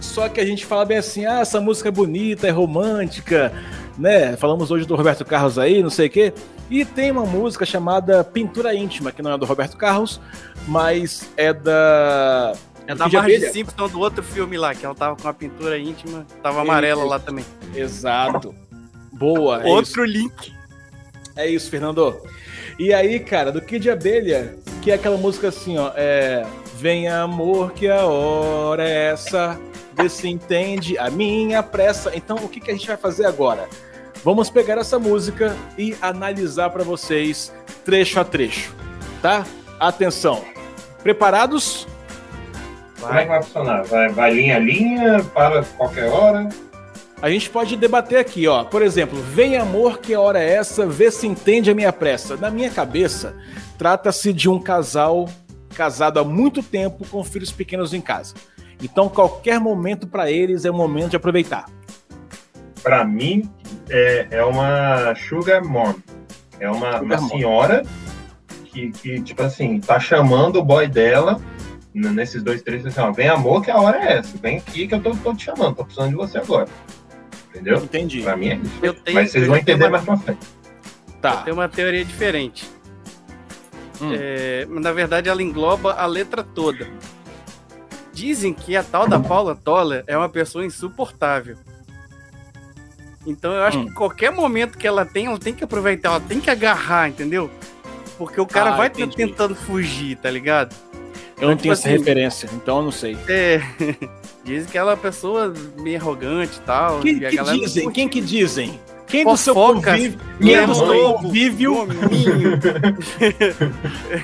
Só que a gente fala bem assim, ah, essa música é bonita, é romântica, né? Falamos hoje do Roberto Carlos aí, não sei o quê. E tem uma música chamada Pintura Íntima, que não é do Roberto Carlos, mas é da. É da Marge. Simpson do outro filme lá, que ela tava com a pintura íntima, tava amarela lá também. Exato. Boa. é Outro link. É isso, Fernando. E aí, cara, do Kid Abelha, que é aquela música assim, ó, é... Vem amor que a hora é essa, vê se entende a minha pressa. Então, o que, que a gente vai fazer agora? Vamos pegar essa música e analisar para vocês trecho a trecho, tá? Atenção. Preparados? Como é que vai funcionar? Vai, vai linha a linha, para qualquer hora? A gente pode debater aqui, ó. Por exemplo, vem amor, que hora é essa? Vê se entende a minha pressa. Na minha cabeça, trata-se de um casal casado há muito tempo com filhos pequenos em casa. Então, qualquer momento para eles é um momento de aproveitar. Para mim, é, é uma sugar mom. É uma, uma senhora que, que, tipo assim, tá chamando o boy dela nesses dois, três, assim, ó, vem amor que a hora é essa. Vem aqui que eu tô, tô te chamando, tô precisando de você agora. Entendeu? Entendi. Pra mim é isso. Eu tenho, Mas vocês vão entender uma... mais pra frente. Tá. Tenho uma teoria diferente. Hum. É, na verdade, ela engloba a letra toda. Dizem que a tal da Paula Toller é uma pessoa insuportável. Então eu acho hum. que qualquer momento que ela tem, ela tem que aproveitar, ela tem que agarrar, entendeu? Porque o cara ah, vai entendi. tentando fugir, tá ligado? Eu não tenho tipo essa assim, referência, então eu não sei. É. Dizem que ela é uma pessoa meio arrogante e tal. Quem e que dizem? Quem que dizem? Quem do seu convívio? Quem do seu convívio?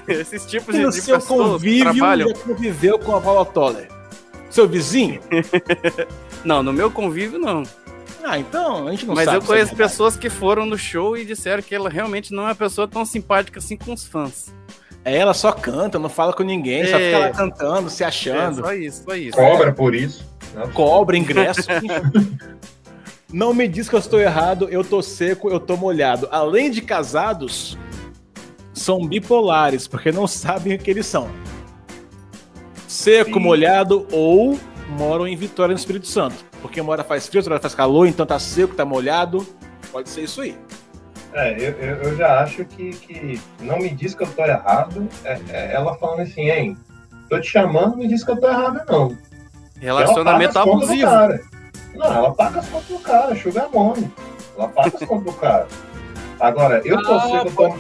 Esses tipos Quem de, de seu convívio trabalham. já conviveu com a Paula Toller? Seu vizinho? não, no meu convívio não. Ah, então a gente não Mas sabe. Mas eu conheço é pessoas que foram no show e disseram que ela realmente não é uma pessoa tão simpática assim com os fãs. É, ela só canta, não fala com ninguém, é. só fica lá cantando, se achando. É, só isso, só isso. Cobra por isso. Cobra, ingresso. não me diz que eu estou errado, eu tô seco, eu tô molhado. Além de casados, são bipolares, porque não sabem o que eles são. Seco, Sim. molhado ou moram em Vitória no Espírito Santo. Porque uma hora faz frio, outra hora faz calor, então tá seco, tá molhado. Pode ser isso aí. É, eu, eu, já acho que, que não me diz que eu tô errado. É, é ela falando assim, hein, tô te chamando, me diz que eu tô errado, não. Relacionamento abusivo. Não, ela paga as contas do cara, sugar money. Ela paga as contas do cara. Agora, eu tô ah, eu tô...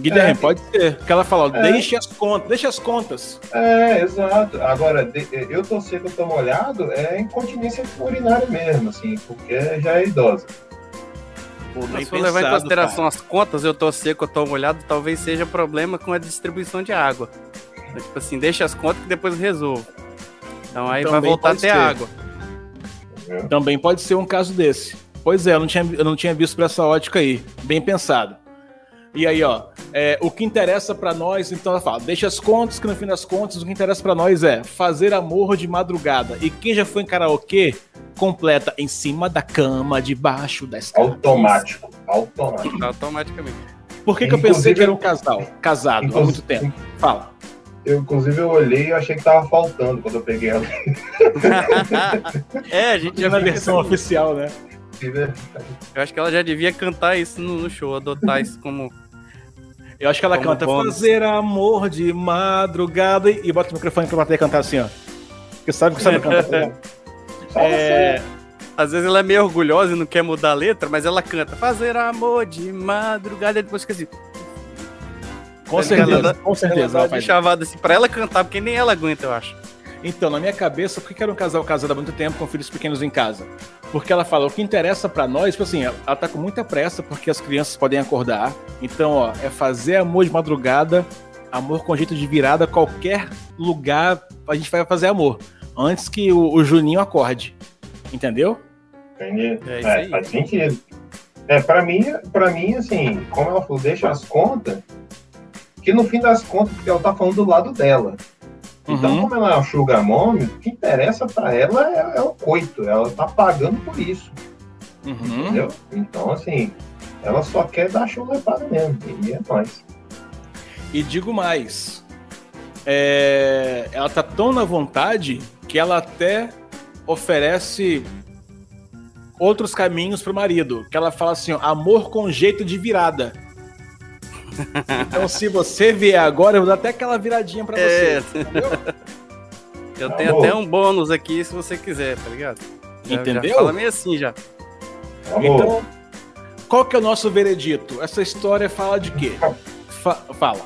Guilherme, é, pode ser. Que ela falou, é, deixe as contas, deixe as contas. É, exato. Agora, de, eu tô seco, eu tô molhado, é incontinência urinária mesmo, assim, porque já é idosa. Pô, se for levar em consideração cara. as contas, eu tô seco, eu tô molhado, talvez seja problema com a distribuição de água. Então, tipo assim, deixa as contas que depois resolvo. Então aí Também vai voltar até a água. Também pode ser um caso desse. Pois é, eu não tinha, eu não tinha visto por essa ótica aí. Bem pensado. E aí, ó, é, o que interessa para nós, então ela fala, deixa as contas, que no fim das contas, o que interessa para nós é fazer amor de madrugada. E quem já foi em karaokê, completa em cima da cama, debaixo da escada. Automático. Automático. Automaticamente. Por que, que eu pensei que era um casal? Casado há muito tempo. Fala. Eu, inclusive, eu olhei e achei que tava faltando quando eu peguei ela. é, a gente já na versão assim. oficial, né? Eu acho que ela já devia cantar isso no, no show, adotar isso como eu acho que ela Como canta bônus. Fazer amor de madrugada e, e bota o microfone pra bater cantar assim, ó. Porque sabe que sabe cantar. Tá é, às vezes ela é meio orgulhosa e não quer mudar a letra, mas ela canta Fazer amor de madrugada e depois fica assim. Com certeza, ela, com certeza. Ela, ela chavada assim pra ela cantar, porque nem ela aguenta, eu acho. Então, na minha cabeça, por que era um casal casado há muito tempo com filhos pequenos em casa? Porque ela fala, o que interessa para nós, tipo assim, ela tá com muita pressa porque as crianças podem acordar. Então, ó, é fazer amor de madrugada, amor com jeito de virada, qualquer lugar a gente vai fazer amor. Antes que o, o Juninho acorde. Entendeu? Entendi. É, é faz sentido. É, pra mim, pra mim, assim, como ela falou, deixa as contas, que no fim das contas, porque ela tá falando do lado dela. Então, uhum. como ela é uma sugar mommy, o que interessa para ela é, é, o coito, ela tá pagando por isso. Uhum. Entendeu? Então, assim, ela só quer dar chulepada mesmo, e é nóis. E digo mais, é... ela tá tão na vontade que ela até oferece outros caminhos pro marido, que ela fala assim, ó, amor com jeito de virada. Então, se você vier agora, eu vou dar até aquela viradinha pra é. você. Eu tenho Amor. até um bônus aqui se você quiser, tá ligado? Já, Entendeu? Já fala meio assim já. Amor. Então, qual que é o nosso veredito? Essa história fala de quê? Fa fala.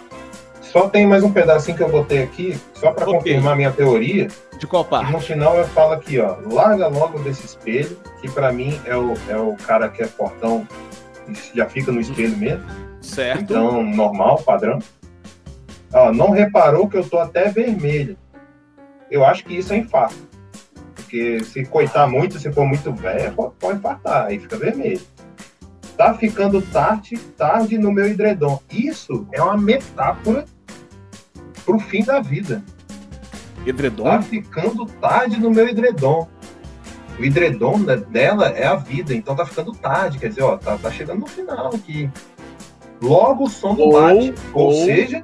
Só tem mais um pedacinho que eu botei aqui, só para Ok. confirmar minha teoria. De qual E no parte? final eu falo aqui, ó, larga logo desse espelho, que pra mim é o, é o cara que é fortão e já fica no espelho mesmo. Certo. Então, normal, padrão. Ó, não reparou que eu tô até vermelho. Eu acho que isso é infarto. Porque se coitar muito, se for muito velho, pode, pode infartar, aí fica vermelho. Tá ficando tarde, tarde no meu edredom. Isso é uma metáfora pro fim da vida. Edredom? Tá ficando tarde no meu edredom. O edredom né, dela é a vida, então tá ficando tarde. Quer dizer, ó, tá, tá chegando no final aqui. Logo o sono Ou- bate. Ou, ou- seja,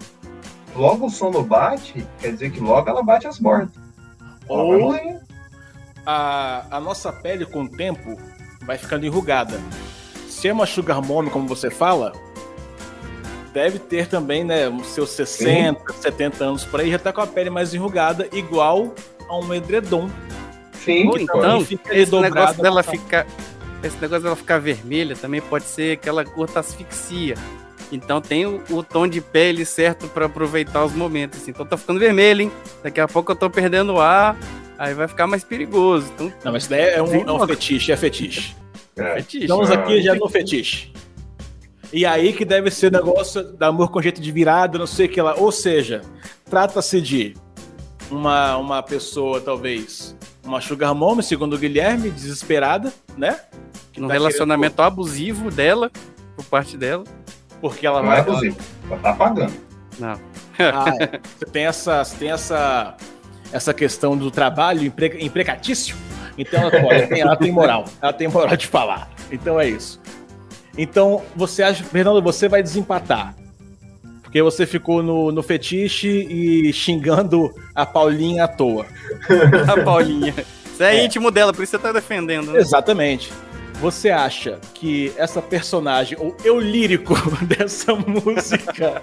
logo o sono bate, quer dizer que logo ela bate as vai Ou a, a nossa pele com o tempo vai ficando enrugada. Se é uma sugar mommy, como você fala, deve ter também, né, os seus 60, 70 anos por aí, já tá com a pele mais enrugada, igual a um edredom. Sim, Ou então, esse negócio dela ficar. Esse negócio dela ficar vermelha também pode ser que ela curta asfixia. Então tem o, o tom de pele certo pra aproveitar os momentos. assim. Então tá ficando vermelho, hein? Daqui a pouco eu tô perdendo o ar, aí vai ficar mais perigoso. Então, Não, mas isso daí é um, é um fetiche, é fetiche. É. fetiche. Estamos Ah, aqui já no fetiche. E aí que deve ser o negócio da amor com jeito de virada, não sei o que lá. Ou seja, trata-se de uma, uma pessoa, talvez, uma sugar mommy, segundo o Guilherme, desesperada, né? Que No tá relacionamento abusivo dela, por parte dela. Porque ela Não vai... é possível. Ela tá pagando. Não. Ah, é. Você tem essa, você tem essa, essa questão do trabalho empre, imprecatício. Então ela, pô, ela, tem, ela tem moral. Ela tem moral de falar. Então é isso. Então, você acha, Fernando, você vai desempatar. Porque você ficou no, no fetiche e xingando a Paulinha à toa. A Paulinha. Você é, É. íntimo dela, por isso você tá defendendo, né? Exatamente. Você acha que essa personagem, ou eu lírico dessa música.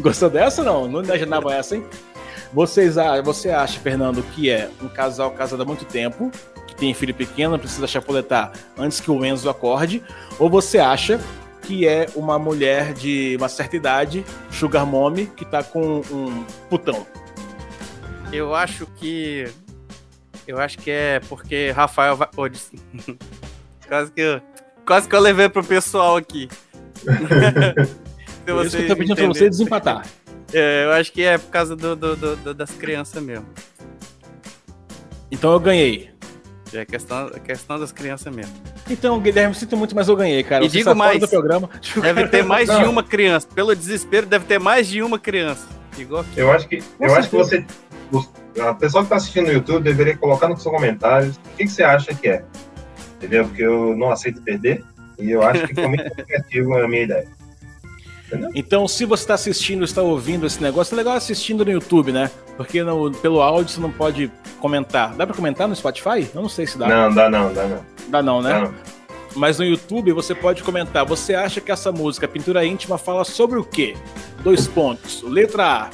Gostou dessa não? Não imaginava essa, hein? Vocês, você acha, Fernando, que é um casal casado há muito tempo, que tem filho pequeno, precisa chapuletar antes que o Enzo acorde? Ou você acha que é uma mulher de uma certa idade, sugar mommy, que tá com um putão? Eu acho que. Eu acho que é porque Rafael vai. Des- quase que eu. Quase que eu levei pro pessoal aqui. Se Por isso que eu tô pedindo pra entenderem. você desempatar. É, eu acho que é por causa do, do- do- do- das crianças mesmo. Então eu ganhei. É questão, questão das crianças mesmo. Então, Guilherme, sinto muito, mas eu ganhei, cara. E Você digo está mais. do programa. Deve ter mais de Não. uma criança. Pelo desespero, deve ter mais de uma criança. Igual aqui. Eu acho que, eu acho que você. A pessoa que está assistindo no YouTube deveria colocar nos seus comentários o que, que você acha que é. Entendeu? Porque eu não aceito perder e eu acho que muito criativo a minha ideia. Então, se você está assistindo, está ouvindo esse negócio, é legal assistindo no YouTube, né? Porque no- pelo áudio você não pode comentar. Dá pra comentar no Spotify? Eu não sei se dá. Não, dá não, dá não. Dá não, né? Dá não. Mas no YouTube você pode comentar. Você acha que essa música, Pintura Íntima, fala sobre o quê? Dois pontos. Letra A.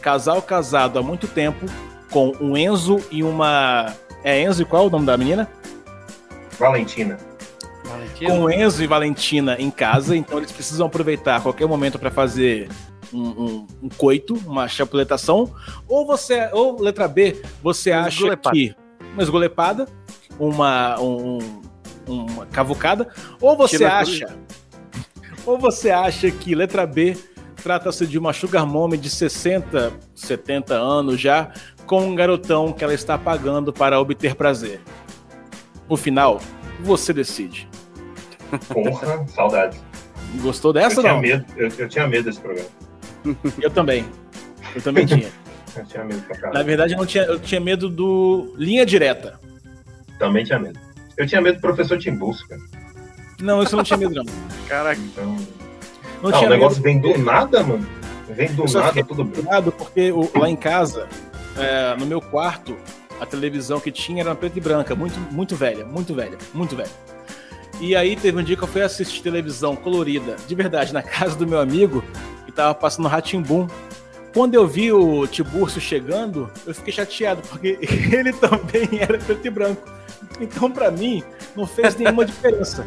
Casal casado há muito tempo com um Enzo e uma. É Enzo e qual o nome da menina? Valentina. Valentina? com o Enzo e Valentina em casa, então eles precisam aproveitar qualquer momento para fazer um, um- um coito, uma chapuletação. Ou você, ou letra B, você Uma acha esgolepada. que uma esgolepada, uma, um- uma cavucada, ou você Tira acha, ou você acha que letra B trata-se de uma sugar mommy de 60, 70 anos já, com um garotão que ela está pagando para obter prazer. No final, você decide. Porra, saudade. Gostou Eu dessa ou tinha não? medo, eu, eu tinha medo desse programa. Eu também. Eu também tinha. Eu tinha medo pra Na caralho. verdade, eu, não tinha, eu tinha medo do linha direta. Também tinha medo. Eu tinha medo do professor Timbus, cara. Não, isso eu não tinha medo, não. Caraca, Então. Não Não, tinha o negócio medo. vem do nada, mano. Vem do Eu nada, tudo bem. porque o- lá em casa, é, no meu quarto, a televisão que tinha era preta e branca, muito, muito velha, muito velha, muito velha. E aí teve um dia que eu fui assistir televisão colorida, de verdade, na casa do meu amigo, que tava passando Ratimbum. Quando eu vi o Tiburcio chegando, eu fiquei chateado, porque ele também era preto e branco. Então, pra mim, não fez nenhuma diferença.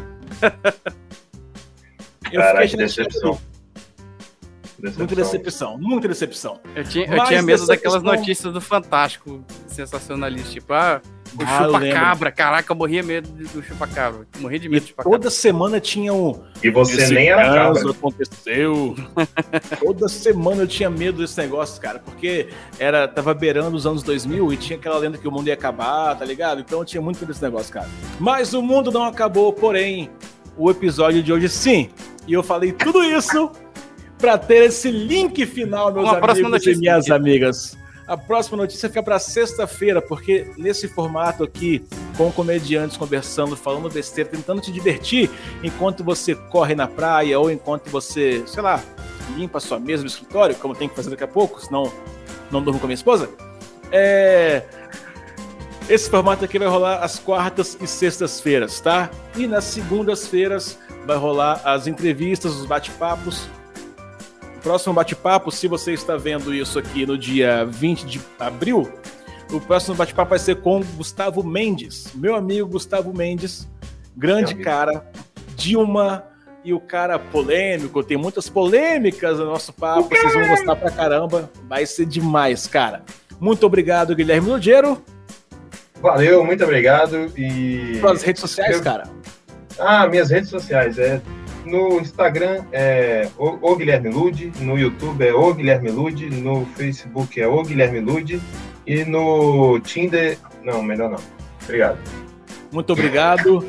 Eu Caraca, que fiquei chateado. decepção. Decepção. Muita decepção, muita decepção. Eu tinha, eu Mas tinha medo daquelas questão- notícias do Fantástico sensacionalista. Tipo, ah, o Ah, chupa-cabra. Caraca, eu morria medo do chupa-cabra. Morria de medo do chupa-cabra. Toda semana tinha um. E você Esse nem era caso cabra. aconteceu. Toda semana eu tinha medo desse negócio, cara, porque era tava beirando os anos 2000 e tinha aquela lenda que o mundo ia acabar, tá ligado? Então eu tinha muito medo desse negócio, cara. Mas o mundo não acabou, porém, o episódio de hoje sim. E eu falei tudo isso pra ter esse link final, meus Uma amigos e minhas amigas. A próxima notícia fica pra sexta-feira, porque nesse formato aqui, com comediantes conversando, falando besteira, tentando te divertir, enquanto você corre na praia ou enquanto você, sei lá, limpa a sua mesa no escritório, como tem que fazer daqui a pouco, senão não durmo com a minha esposa. É... Esse formato aqui vai rolar às quartas e sextas-feiras, tá? E nas segundas-feiras vai rolar as entrevistas, os bate-papos. Próximo bate-papo, se você está vendo isso aqui no dia 20 de abril, o próximo bate-papo vai ser com Gustavo Mendes, meu amigo Gustavo Mendes, grande cara, Dilma e o cara polêmico, tem muitas polêmicas no nosso papo, vocês vão gostar pra caramba, vai ser demais, cara. Muito obrigado, Guilherme Lugero. Valeu, muito obrigado. E. Suas redes sociais, Eu- cara. Ah, minhas redes sociais é no Instagram é o, o Guilherme Lude, no YouTube é o Guilherme Lude, no Facebook é o Guilherme Lude e no Tinder não, melhor não. Obrigado. Muito obrigado.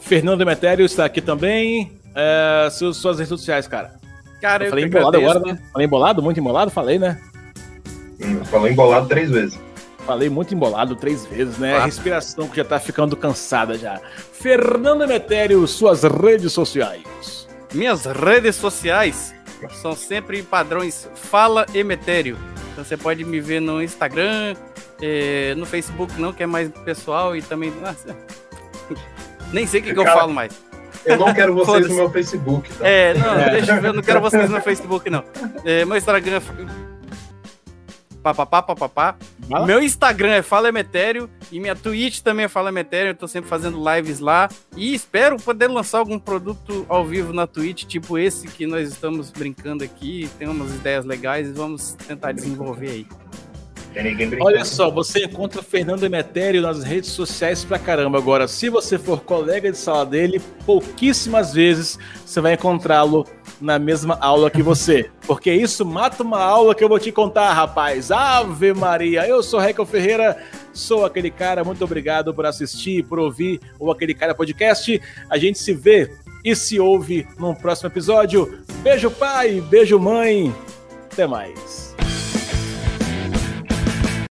Fernando Demetério está aqui também. É, suas, suas redes sociais, cara. Cara, Eu eu falei embolado agradeço. agora, né? Falei embolado? Muito embolado? Falei, né? Hum, falou embolado três vezes. Falei muito embolado três vezes, né? Claro. Respiração que já tá ficando cansada já. Fernando Demetério, suas redes sociais. Minhas redes sociais são sempre padrões Fala Emetério. Então você pode me ver no Instagram, eh, no Facebook não, que é mais pessoal, e também. Nossa, nem sei o que, que eu falo mais. Eu não quero vocês no meu Facebook, tá? É, não, deixa eu ver, eu não quero vocês no Facebook, não. É, meu Instagram é. Papapá, papapá. Fala. Meu Instagram é Fala Emetério e minha Twitch também é Fala Emetério. Eu tô sempre fazendo lives lá e espero poder lançar algum produto ao vivo na Twitch, tipo esse que nós estamos brincando aqui. Tem umas ideias legais e vamos tentar desenvolver aí. Tem ninguém brincando. Olha só, você encontra Fernando Emetério nas redes sociais pra caramba. Agora, se você for colega de sala dele, pouquíssimas vezes você vai encontrá-lo na mesma aula que você. Porque isso mata uma aula que eu vou te contar, rapaz. Ave Maria! Eu sou Recal Ferreira, sou aquele cara. Muito obrigado por assistir, por ouvir o Aquele Cara Podcast. A gente se vê e se ouve num próximo episódio. Beijo, pai, beijo, mãe. Até mais.